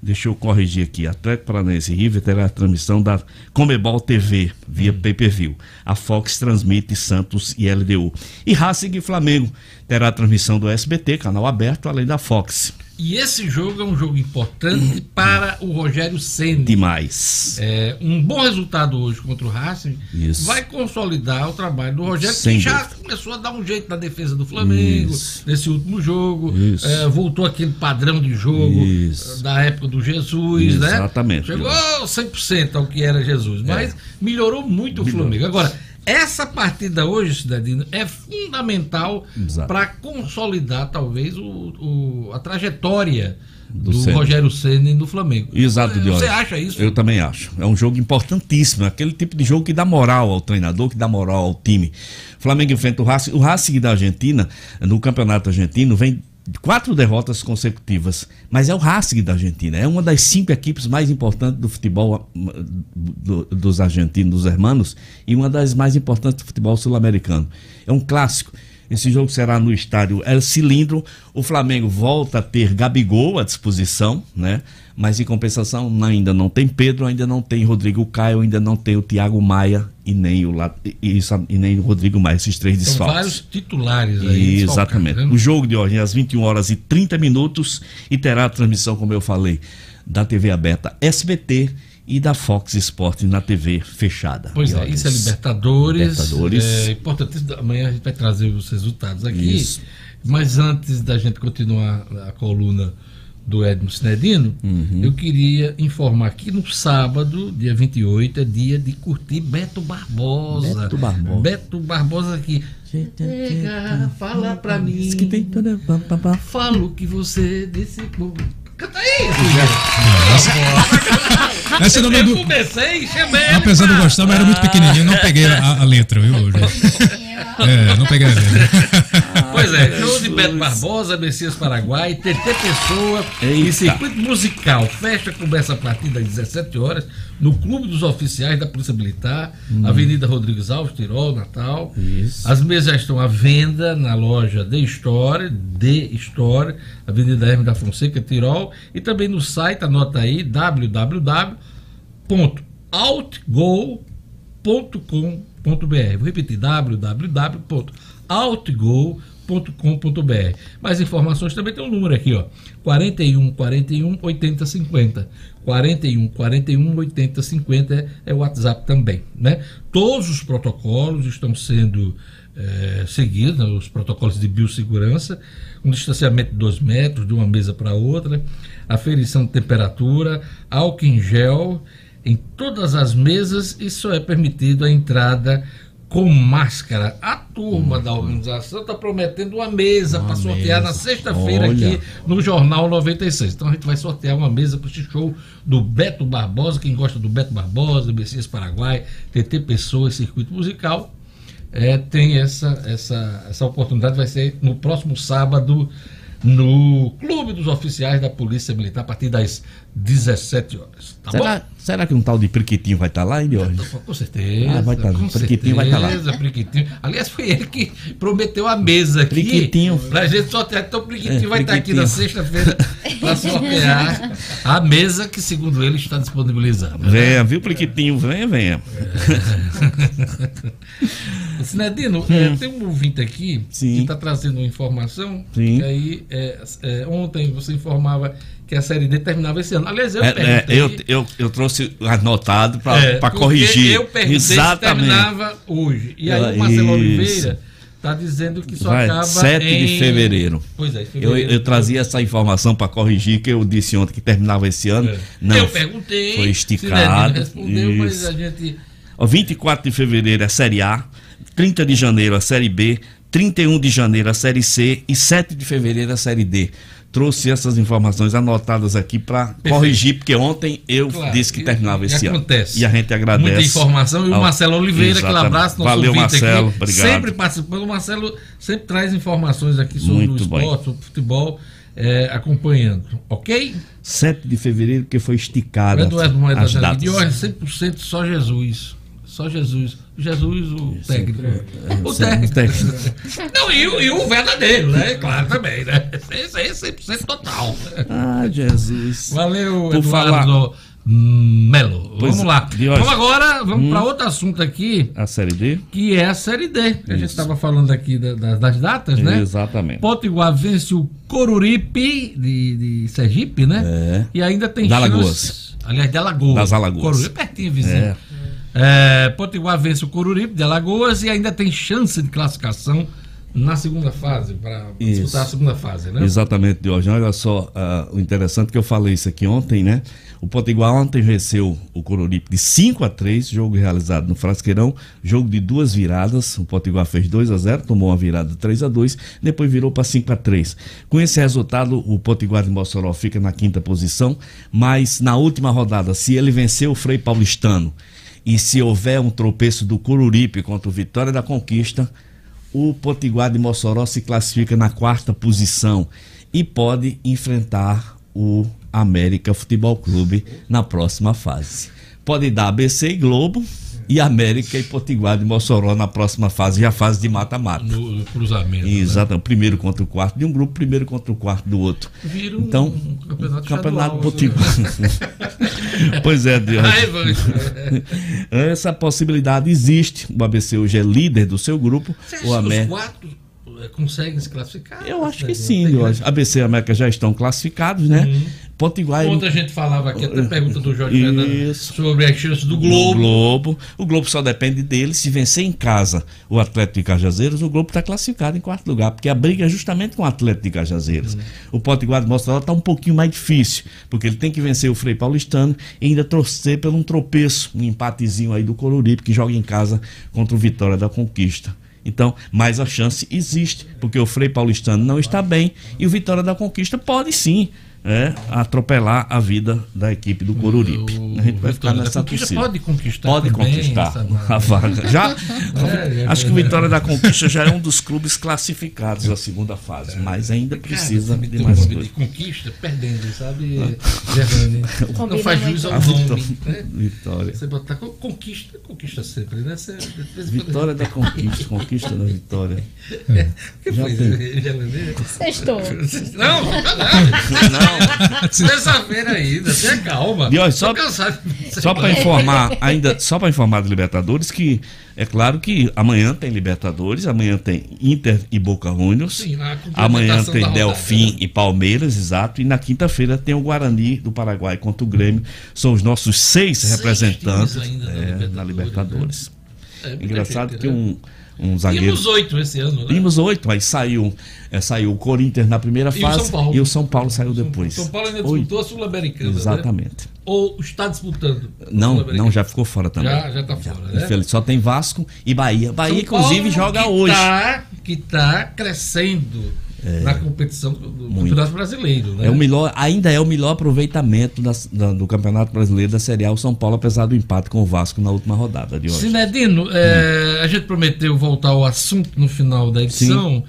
Deixa eu corrigir aqui. Atlético Paranaense e River terá a transmissão da Comebol TV via pay-per-view. A Fox transmite Santos e LDU. E Racing e Flamengo terá a transmissão do SBT, canal aberto, além da Fox. E esse jogo é um jogo importante para o Rogério Ceni. Demais. É, um bom resultado hoje contra o Racing Isso. vai consolidar o trabalho do Rogério, Sem que já dúvida. começou a dar um jeito na defesa do Flamengo Isso. nesse último jogo. É, voltou aquele padrão de jogo Isso. da época do Jesus, né? Exatamente. Chegou 100% ao que era Jesus, mas melhorou muito o. Flamengo. Agora, essa partida hoje, Cidadino, é fundamental para consolidar talvez o, o- a trajetória do, Do. Rogério Ceni no Flamengo. Exato, Diogo. Você acha isso? Eu também acho. É um jogo importantíssimo. é Aquele tipo de jogo que dá moral ao treinador, que dá moral ao time. O Flamengo enfrenta o Racing. O Racing da Argentina, no campeonato argentino, vem quatro derrotas consecutivas. Mas é o Racing da Argentina. É uma das cinco equipes mais importantes do futebol uh, do- dos argentinos, dos hermanos, e uma das mais importantes do futebol sul-americano. É um clássico. Esse jogo será no estádio El Cilindro. O Flamengo volta a ter Gabigol à disposição, né? Mas em compensação ainda não tem Pedro, ainda não tem Rodrigo Caio, ainda não tem o Thiago Maia e nem o, e, e- e nem o Rodrigo Maia, esses três São desfalques. vários titulares aí. Exatamente. desfalcados, né? O jogo de hoje é às 21 horas e 30 minutos e terá a transmissão, como eu falei, da TV aberta SBT e da Fox Sports na TV fechada. Pois é, isso é Libertadores. Libertadores. É importante, amanhã a gente vai trazer os resultados aqui. Isso. Mas antes da gente continuar a coluna do Edmo Sinedino, Uhum. eu queria informar que no sábado, dia 28, é dia de curtir Beto Barbosa. Beto Barbosa. Beto Barbosa aqui. Chega, fala pra mim. que. Fala o que você disse. Canta aí! Essa não- eu comecei, chamei. Apesar de eu gostar, mas era muito pequenininho, não peguei a, a letra, viu? É, não peguei a letra. Pois é, show de Beto Barbosa, Messias Paraguai, TT Pessoa e Circuito Musical. Fecha começa a partir das 17 horas no Clube dos Oficiais da Polícia Militar, Hum. Avenida Rodrigues Alves, Tirol, Natal. Isso. As mesas já estão à venda na loja The Store, The Store, Avenida Hermes da Fonseca, Tirol, e também no site, anota aí, www.outgo.com.br. Vou repetir, www.outgo.com.br. Mais informações também tem um número aqui, ó, 41 41 80 50. 41 41 80 50 é o WhatsApp também, né? Todos os protocolos estão sendo eh, seguidos, né, os protocolos de biossegurança, um distanciamento de 2 metros de uma mesa para outra, aferição de temperatura, álcool em gel em todas as mesas e só é permitido a entrada com máscara. A turma da organização está prometendo uma mesa para sortear na sexta-feira aqui no Jornal 96. Então a gente vai sortear uma mesa para esse show do Beto Barbosa. Quem gosta do Beto Barbosa, do Messias Paraguai, TT Pessoa Circuito Musical, é, tem essa, essa, essa oportunidade. Vai ser no próximo sábado no Clube dos Oficiais da Polícia Militar, a partir das 17 horas. Tá será, bom? será que um tal de Priquitinho vai estar lá, hein, Diógenes? Com certeza. Ah, vai tá- com Priquitinho vai tá lá. certeza, Priquitinho. Aliás, foi ele que prometeu a mesa aqui. Priquitinho. Pra gente sortear. Então, o Priquitinho É, vai estar aqui na sexta-feira para sortear a mesa que, segundo ele, está disponibilizando. né? Venha, viu, Priquitinho? Venha, venha. Sinedino, é, tem um ouvinte aqui Hum. Sim. que está trazendo uma informação. Sim. Que aí, é, é, ontem você informava que a série D terminava esse ano. Aliás, eu É, é, perguntei. eu, eu, eu trouxe anotado para É, corrigir. Eu perguntei se Exatamente. terminava hoje. E aí o Marcelo isso. Oliveira está dizendo que só Vai, acaba 7 em... de fevereiro. Pois é, em Eu, fevereiro. eu trazia essa informação para corrigir, que eu disse ontem que terminava esse ano. É. Não, eu perguntei. foi esticado. respondeu, mas Isso. a gente... Ó, 24 de fevereiro é a Série A, 30 de janeiro a Série B, 31 de janeiro a Série C e 7 de fevereiro a Série D. Trouxe essas informações anotadas aqui para corrigir, porque ontem eu Claro, disse que terminava e esse acontece. ano. E a gente agradece. Muita informação. E o Marcelo Oliveira, aquele Exatamente. abraço, nosso Valeu, Marcelo. aqui. Obrigado. Sempre participando. O Marcelo sempre traz informações aqui sobre Muito o bem. esporte, sobre o futebol, é, acompanhando. Ok? 7 de fevereiro, porque foi O esticada Eduardo Moeda as aqui, de datas. hoje, 100% só Jesus. Só Jesus. Jesus, o técnico. O sim, o técnico. Não, e, o- e o verdadeiro, né? Claro também, né? Esse aí é 100% total. Ah, Jesus. Valeu, Por Eduardo Melo. Pois vamos lá. Vamos agora, vamos Hum. para outro assunto aqui, A Série D? que é a Série D. que A gente Isso. estava falando aqui da- da- das datas, né? Exatamente. Potiguar vence o Coruripe de, de Sergipe, né? É. E ainda tem Da chance- Alagoas. Aliás, de Alagoas. Das Alagoas. Coruripe, pertinho, vizinho. É. É, Potiguar vence o Coruripe de Alagoas e ainda tem chance de classificação na segunda fase, para disputar a segunda fase, né? Exatamente, Diogo. Olha só, ah, o interessante que eu falei isso aqui ontem, né? O Potiguar ontem venceu o Coruripe de 5 a 3 jogo realizado no Frasqueirão, jogo de duas viradas. O Potiguar fez 2 a 0 tomou uma virada de 3 a 2 depois virou para 5 a 3 Com esse resultado, o Potiguar de Mossoró fica na quinta posição, mas na última rodada, se ele vencer o Frei Paulistano e se houver um tropeço do Coruripe contra o Vitória da Conquista, o Potiguar de Mossoró se classifica na quarta posição e pode enfrentar o América Futebol Clube na próxima fase. Pode dar ABC e Globo e América e Potiguar de Mossoró na próxima fase, já fase de mata-mata. No cruzamento. né? Exato, o primeiro contra o quarto de um grupo, primeiro contra o quarto do outro. Vira um- então, um campeonato campeonato Potiguar. pois é, Deus. Ai, Evangelho. Essa possibilidade existe. O ABC hoje é líder do seu grupo. Você acha O que os América. quatro conseguem se classificar? Eu acho que sim, eu acho. ABC e América já estão classificados, né? Potiguar. Ontem a gente falava aqui, até pergunta do Jorge Fernando Isso. sobre as chances do O Globo. Globo. O Globo só depende dele. Se vencer em casa o Atlético de Cajazeiras, o Globo está classificado em quarto lugar, porque a briga é justamente com o Atlético de Cajazeiras. O Potiguar de Mostarela está um pouquinho mais difícil, porque ele tem que vencer o Frei Paulistano e ainda torcer pelo um tropeço, um empatezinho aí do Coruripe, que joga em casa contra o Vitória da Conquista. Então, mas a chance existe, porque o Frei Paulistano não está bem e o Vitória da Conquista pode sim é, atropelar a vida da equipe do Coruripe. a gente vai ficar nessa Conquista torcida. pode conquistar Pode conquistar a vaga. Já? É, é acho que o. Vitória da Conquista já é um dos clubes classificados da segunda fase, mas ainda precisa Cara, de mais coisa. de conquista, perdendo, sabe, Gerrane? Não faz jus ao nome. Vitória. né? Vitória. Você botar co- conquista, conquista sempre, né? Você, Vitória da Conquista, Conquista da Vitória. O que Já foi. Gerane? Sextou. Não, não. Terça-feira ainda, tenha calma. E só, só para informar, ainda só para informar do Libertadores que é claro que amanhã tem Libertadores, amanhã tem Inter e Boca Juniors. Sim, Amanhã tem Delfim né? e Palmeiras, exato. E na quinta-feira tem o Guarani do Paraguai contra o Grêmio. São os nossos seis, Seis representantes ainda na é, Libertadores, na Libertadores. É, muita Engraçado que né? Um, zagueiro. Tínhamos oito esse ano, né? Tínhamos oito, mas saiu, é, saiu o Corinthians na primeira E o fase Paulo. e o São Paulo saiu depois. São Paulo ainda Oito. disputou a Sul-Americana. Né? Exatamente. Ou está disputando? Não, não, já ficou fora também. Já, já tá fora, né? Infeliz- Só tem Vasco e Bahia. Bahia, São Paulo inclusive, joga que hoje. Tá, que tá crescendo na competição do, do Muito. Campeonato Brasileiro, né? É o melhor, ainda é o melhor aproveitamento das- da- do Campeonato Brasileiro da Série A, o São Paulo, apesar do empate com o Vasco na última rodada de hoje. Sinedino, é, a gente prometeu voltar ao assunto no final da edição.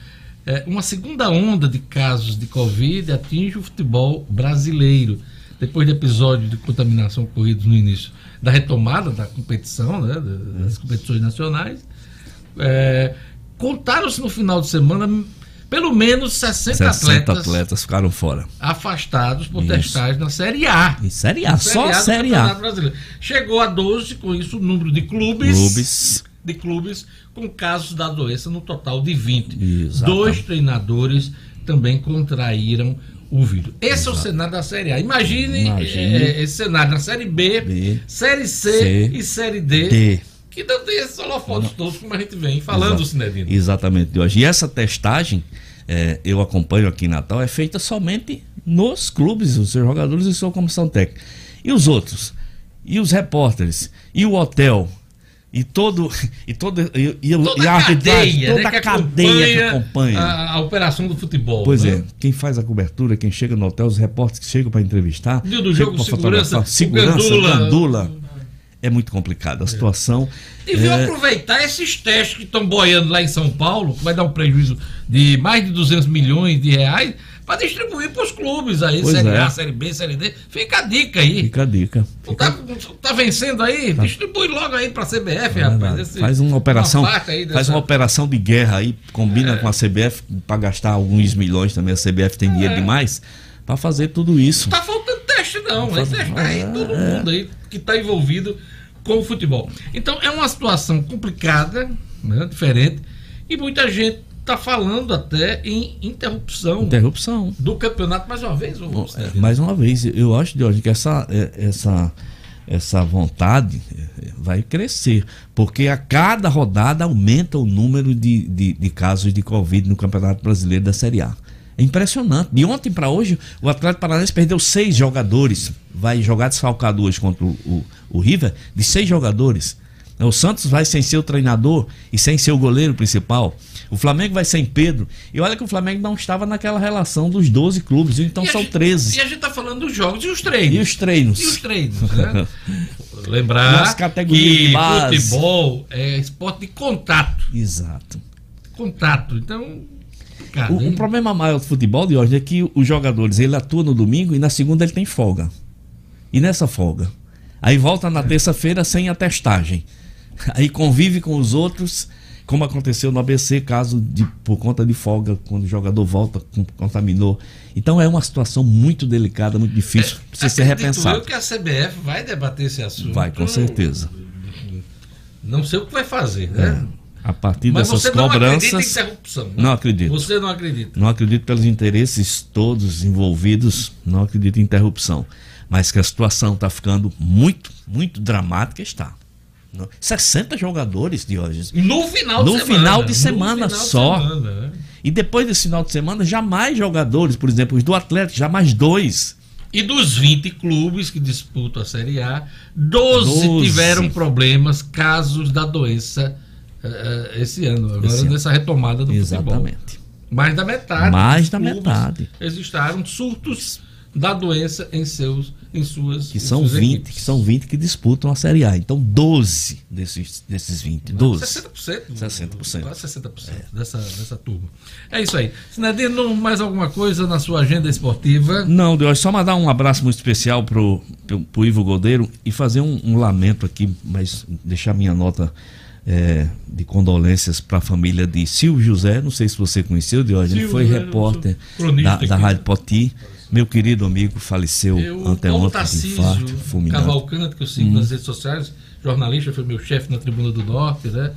É, uma segunda onda de casos de Covid atinge o futebol brasileiro. Depois de episódio de contaminação ocorridos no início da retomada da competição, né, da- das competições nacionais, é, contaram-se no final de semana pelo menos 60, 60 atletas, atletas ficaram fora. afastados por Isso. testagem na Série A. Em Série A, Na só do Série A. Brasileiro. Chegou a 12, com isso o número de clubes, Clubes. de clubes com casos da doença no total de 20. Exato. Dois treinadores também contraíram o vírus. Esse é o cenário da Série A. Imagine, Imagine. eh, esse cenário na Série B, B, Série C, C, e Série D, D. que não tem esses holofotes todos como a gente vem falando, Sinedino. Exatamente, de hoje. E essa testagem, é, eu acompanho aqui em Natal, é feita somente nos clubes, os seus jogadores e sua comissão técnica. E os outros? E os repórteres? E o hotel? E todo. E, todo, e, e, Toda e a arbitragem, cadeia, toda né, a que cadeia que acompanha. A, a operação do futebol. Pois né? é, quem faz a cobertura, quem chega no hotel, os repórteres que chegam para entrevistar, Dia do jogo, pra segurança, o segurança, Gandula. gandula. É muito complicado a situação. Deviam é, aproveitar esses testes que estão boiando lá em São Paulo, que vai dar um prejuízo de mais de 200 milhões de reais, para distribuir para os clubes aí, Pois Série é. A, Série B, Série D. Fica a dica aí. Fica a dica. Tu tá, tá vencendo aí? Distribui logo aí para a CBF, rapaz. Verdade. esse- faz uma operação, parte aí faz dessa- uma operação de guerra aí, combina com a CBF para gastar alguns milhões também. A CBF tem dinheiro É. demais para fazer tudo isso. Tá faltando teste, não. Vai testar aí todo É. mundo aí que está envolvido com o futebol. Então é uma situação complicada, né, diferente, e muita gente está falando até em interrupção, Interrupção. do campeonato mais uma vez. ô, Bom, é, mais uma vez, eu acho, Jorge, que essa, é, essa, essa vontade é, vai crescer, porque a cada rodada aumenta o número de, de, de casos de Covid no Campeonato Brasileiro da Série A. É impressionante. De ontem para hoje, o Atlético Paranaense perdeu seis jogadores. Vai jogar desfalcado hoje contra o, o, o River, de seis jogadores. O Santos vai sem seu treinador e sem seu goleiro principal. O Flamengo vai sem Pedro. E olha que o Flamengo não estava naquela relação dos 12 clubes, então E são gente- 13. E a gente tá falando dos jogos e os treinos. E os treinos? E os treinos, né? Lembrar as categorias que de base. futebol é esporte de contato. Exato. Contato. Então, cara, O, o problema maior do futebol de hoje é que os jogadores ele atua no domingo e na segunda ele tem folga. E nessa folga, aí volta na terça-feira sem a testagem. Aí convive com os outros, como aconteceu no ABC, caso de por conta de folga, quando o jogador volta contaminou. Então é uma situação muito delicada, muito difícil, precisa ser repensado. eu que a CBF vai debater esse assunto. Vai, com certeza. Não sei o que vai fazer, né? A partir Mas dessas você não cobranças. acredita em interrupção. né? Não acredito. Você não acredita. Não acredito pelos interesses todos envolvidos, não acredito em interrupção. Mas que a situação está ficando muito, muito dramática, está. Não- 60 jogadores, Diógenes. No final de no semana. final de No semana final de só. semana, né? E depois desse final de semana, já mais jogadores, por exemplo, os do Atlético, já mais dois. E dos 20 clubes que disputam a Série A, 12, Doze. tiveram problemas, casos da doença eh, eh, esse ano, agora Esse ano. nessa retomada do futebol. Exatamente. Mais da metade. Mais da metade. Registraram surtos da doença em seus em suas Que em são suas 20, equipes. que são 20 que disputam a Série A. Então, 12 desses, desses 20. 12. 60%. 60%. Quase 60% dessa, dessa turma. É isso aí. Sinadino, mais alguma coisa na sua agenda esportiva? Não, Deus, só mandar um abraço muito especial pro, pro, pro Ivo Godeiro e fazer um, um lamento aqui, mas deixar minha nota é, de condolências para a família de Silvio José. Não sei se você conheceu, Deus, ele Silvio foi José, repórter da, da Rádio Poti. Meu querido amigo faleceu Eu, Paulo anteontem de infarto fulminante. Cavalcante, que eu sigo Hum. nas redes sociais, jornalista, foi meu chefe na Tribuna do Norte, né?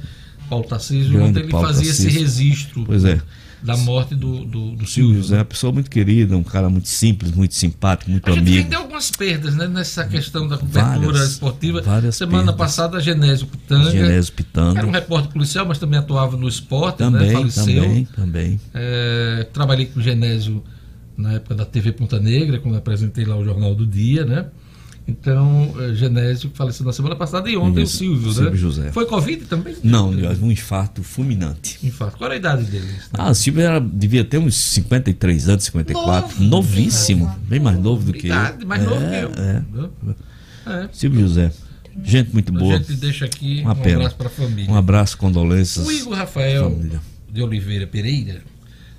Paulo Tarcísio, Grande ontem ele Paulo fazia esse registro Pois é. Da morte do, do, do Silvio Silvio. José é uma pessoa muito querida, um cara muito simples, muito simpático, muito A gente amigo. tem algumas perdas né, nessa questão da cobertura Várias, esportiva. várias Semana perdas. passada, Genésio Pitanga. Genésio Pitanga. Era um repórter policial, mas também atuava no esporte, né? Também, Faleceu. também, também. É, trabalhei com o Genésio na época da TV Ponta Negra, quando apresentei lá o Jornal do Dia, né? Então, é, Genésio faleceu na semana passada e ontem o Silvio, Silvio né? José. Foi Covid também? Não, um infarto fulminante. Infarto. Qual era a idade dele? Ah, o Silvio era, devia ter uns 53 anos, 54. Novíssimo. Bem mais novo do que eu. Idade, mais novo que eu. É. É. Silvio José. Gente muito boa. A gente deixa aqui Uma um pena. abraço para a família. Um abraço, condolências. O Igor Rafael Família. de Oliveira Pereira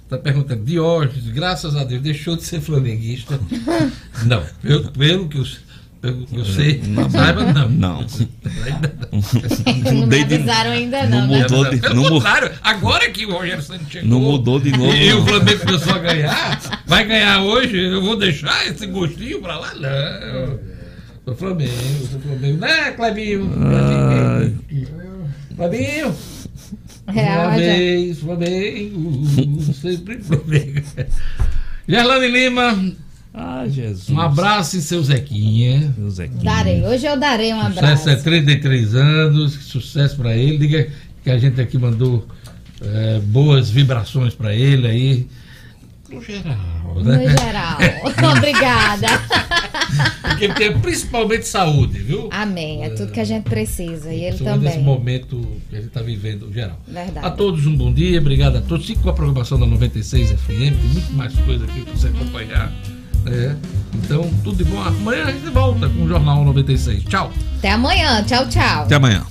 está perguntando: Diógenes, graças a Deus, deixou de ser flamenguista? não, pelo, pelo que eu, eu sei, Não, saiba, não. não. Não Mudei de- avisaram ainda não não, né? mudou de- Pelo não contrário, agora que o Rogério Santos chegou. Não mudou de novo, E, não. o Flamengo começou a ganhar. Vai ganhar hoje, eu vou deixar esse gostinho pra lá? Não. Sou Flamengo, sou Flamengo. Né, Clebinho? Clebinho? Reage. Flamengo, Flamengo, sempre Flamengo. Gerlane Lima, Ah, Jesus. um abraço em seu Zequinha. Meu Zequinha. Darei. Hoje eu darei um Sucesso abraço. é 33 anos, sucesso pra ele. Diga que a gente aqui mandou é, boas vibrações pra ele aí. No geral, No né? geral. Obrigada. Porque ele tem principalmente saúde, viu? Amém. É tudo que a gente precisa. E ele nesse também. momento que a gente está vivendo geral. Verdade. A todos um bom dia, obrigado a todos. Fique com a programação da 96 FM, tem muito mais coisa aqui para você acompanhar. É. Então, tudo de bom. Amanhã a gente volta com o Jornal 96. Tchau. Até amanhã. Tchau, tchau. Até amanhã.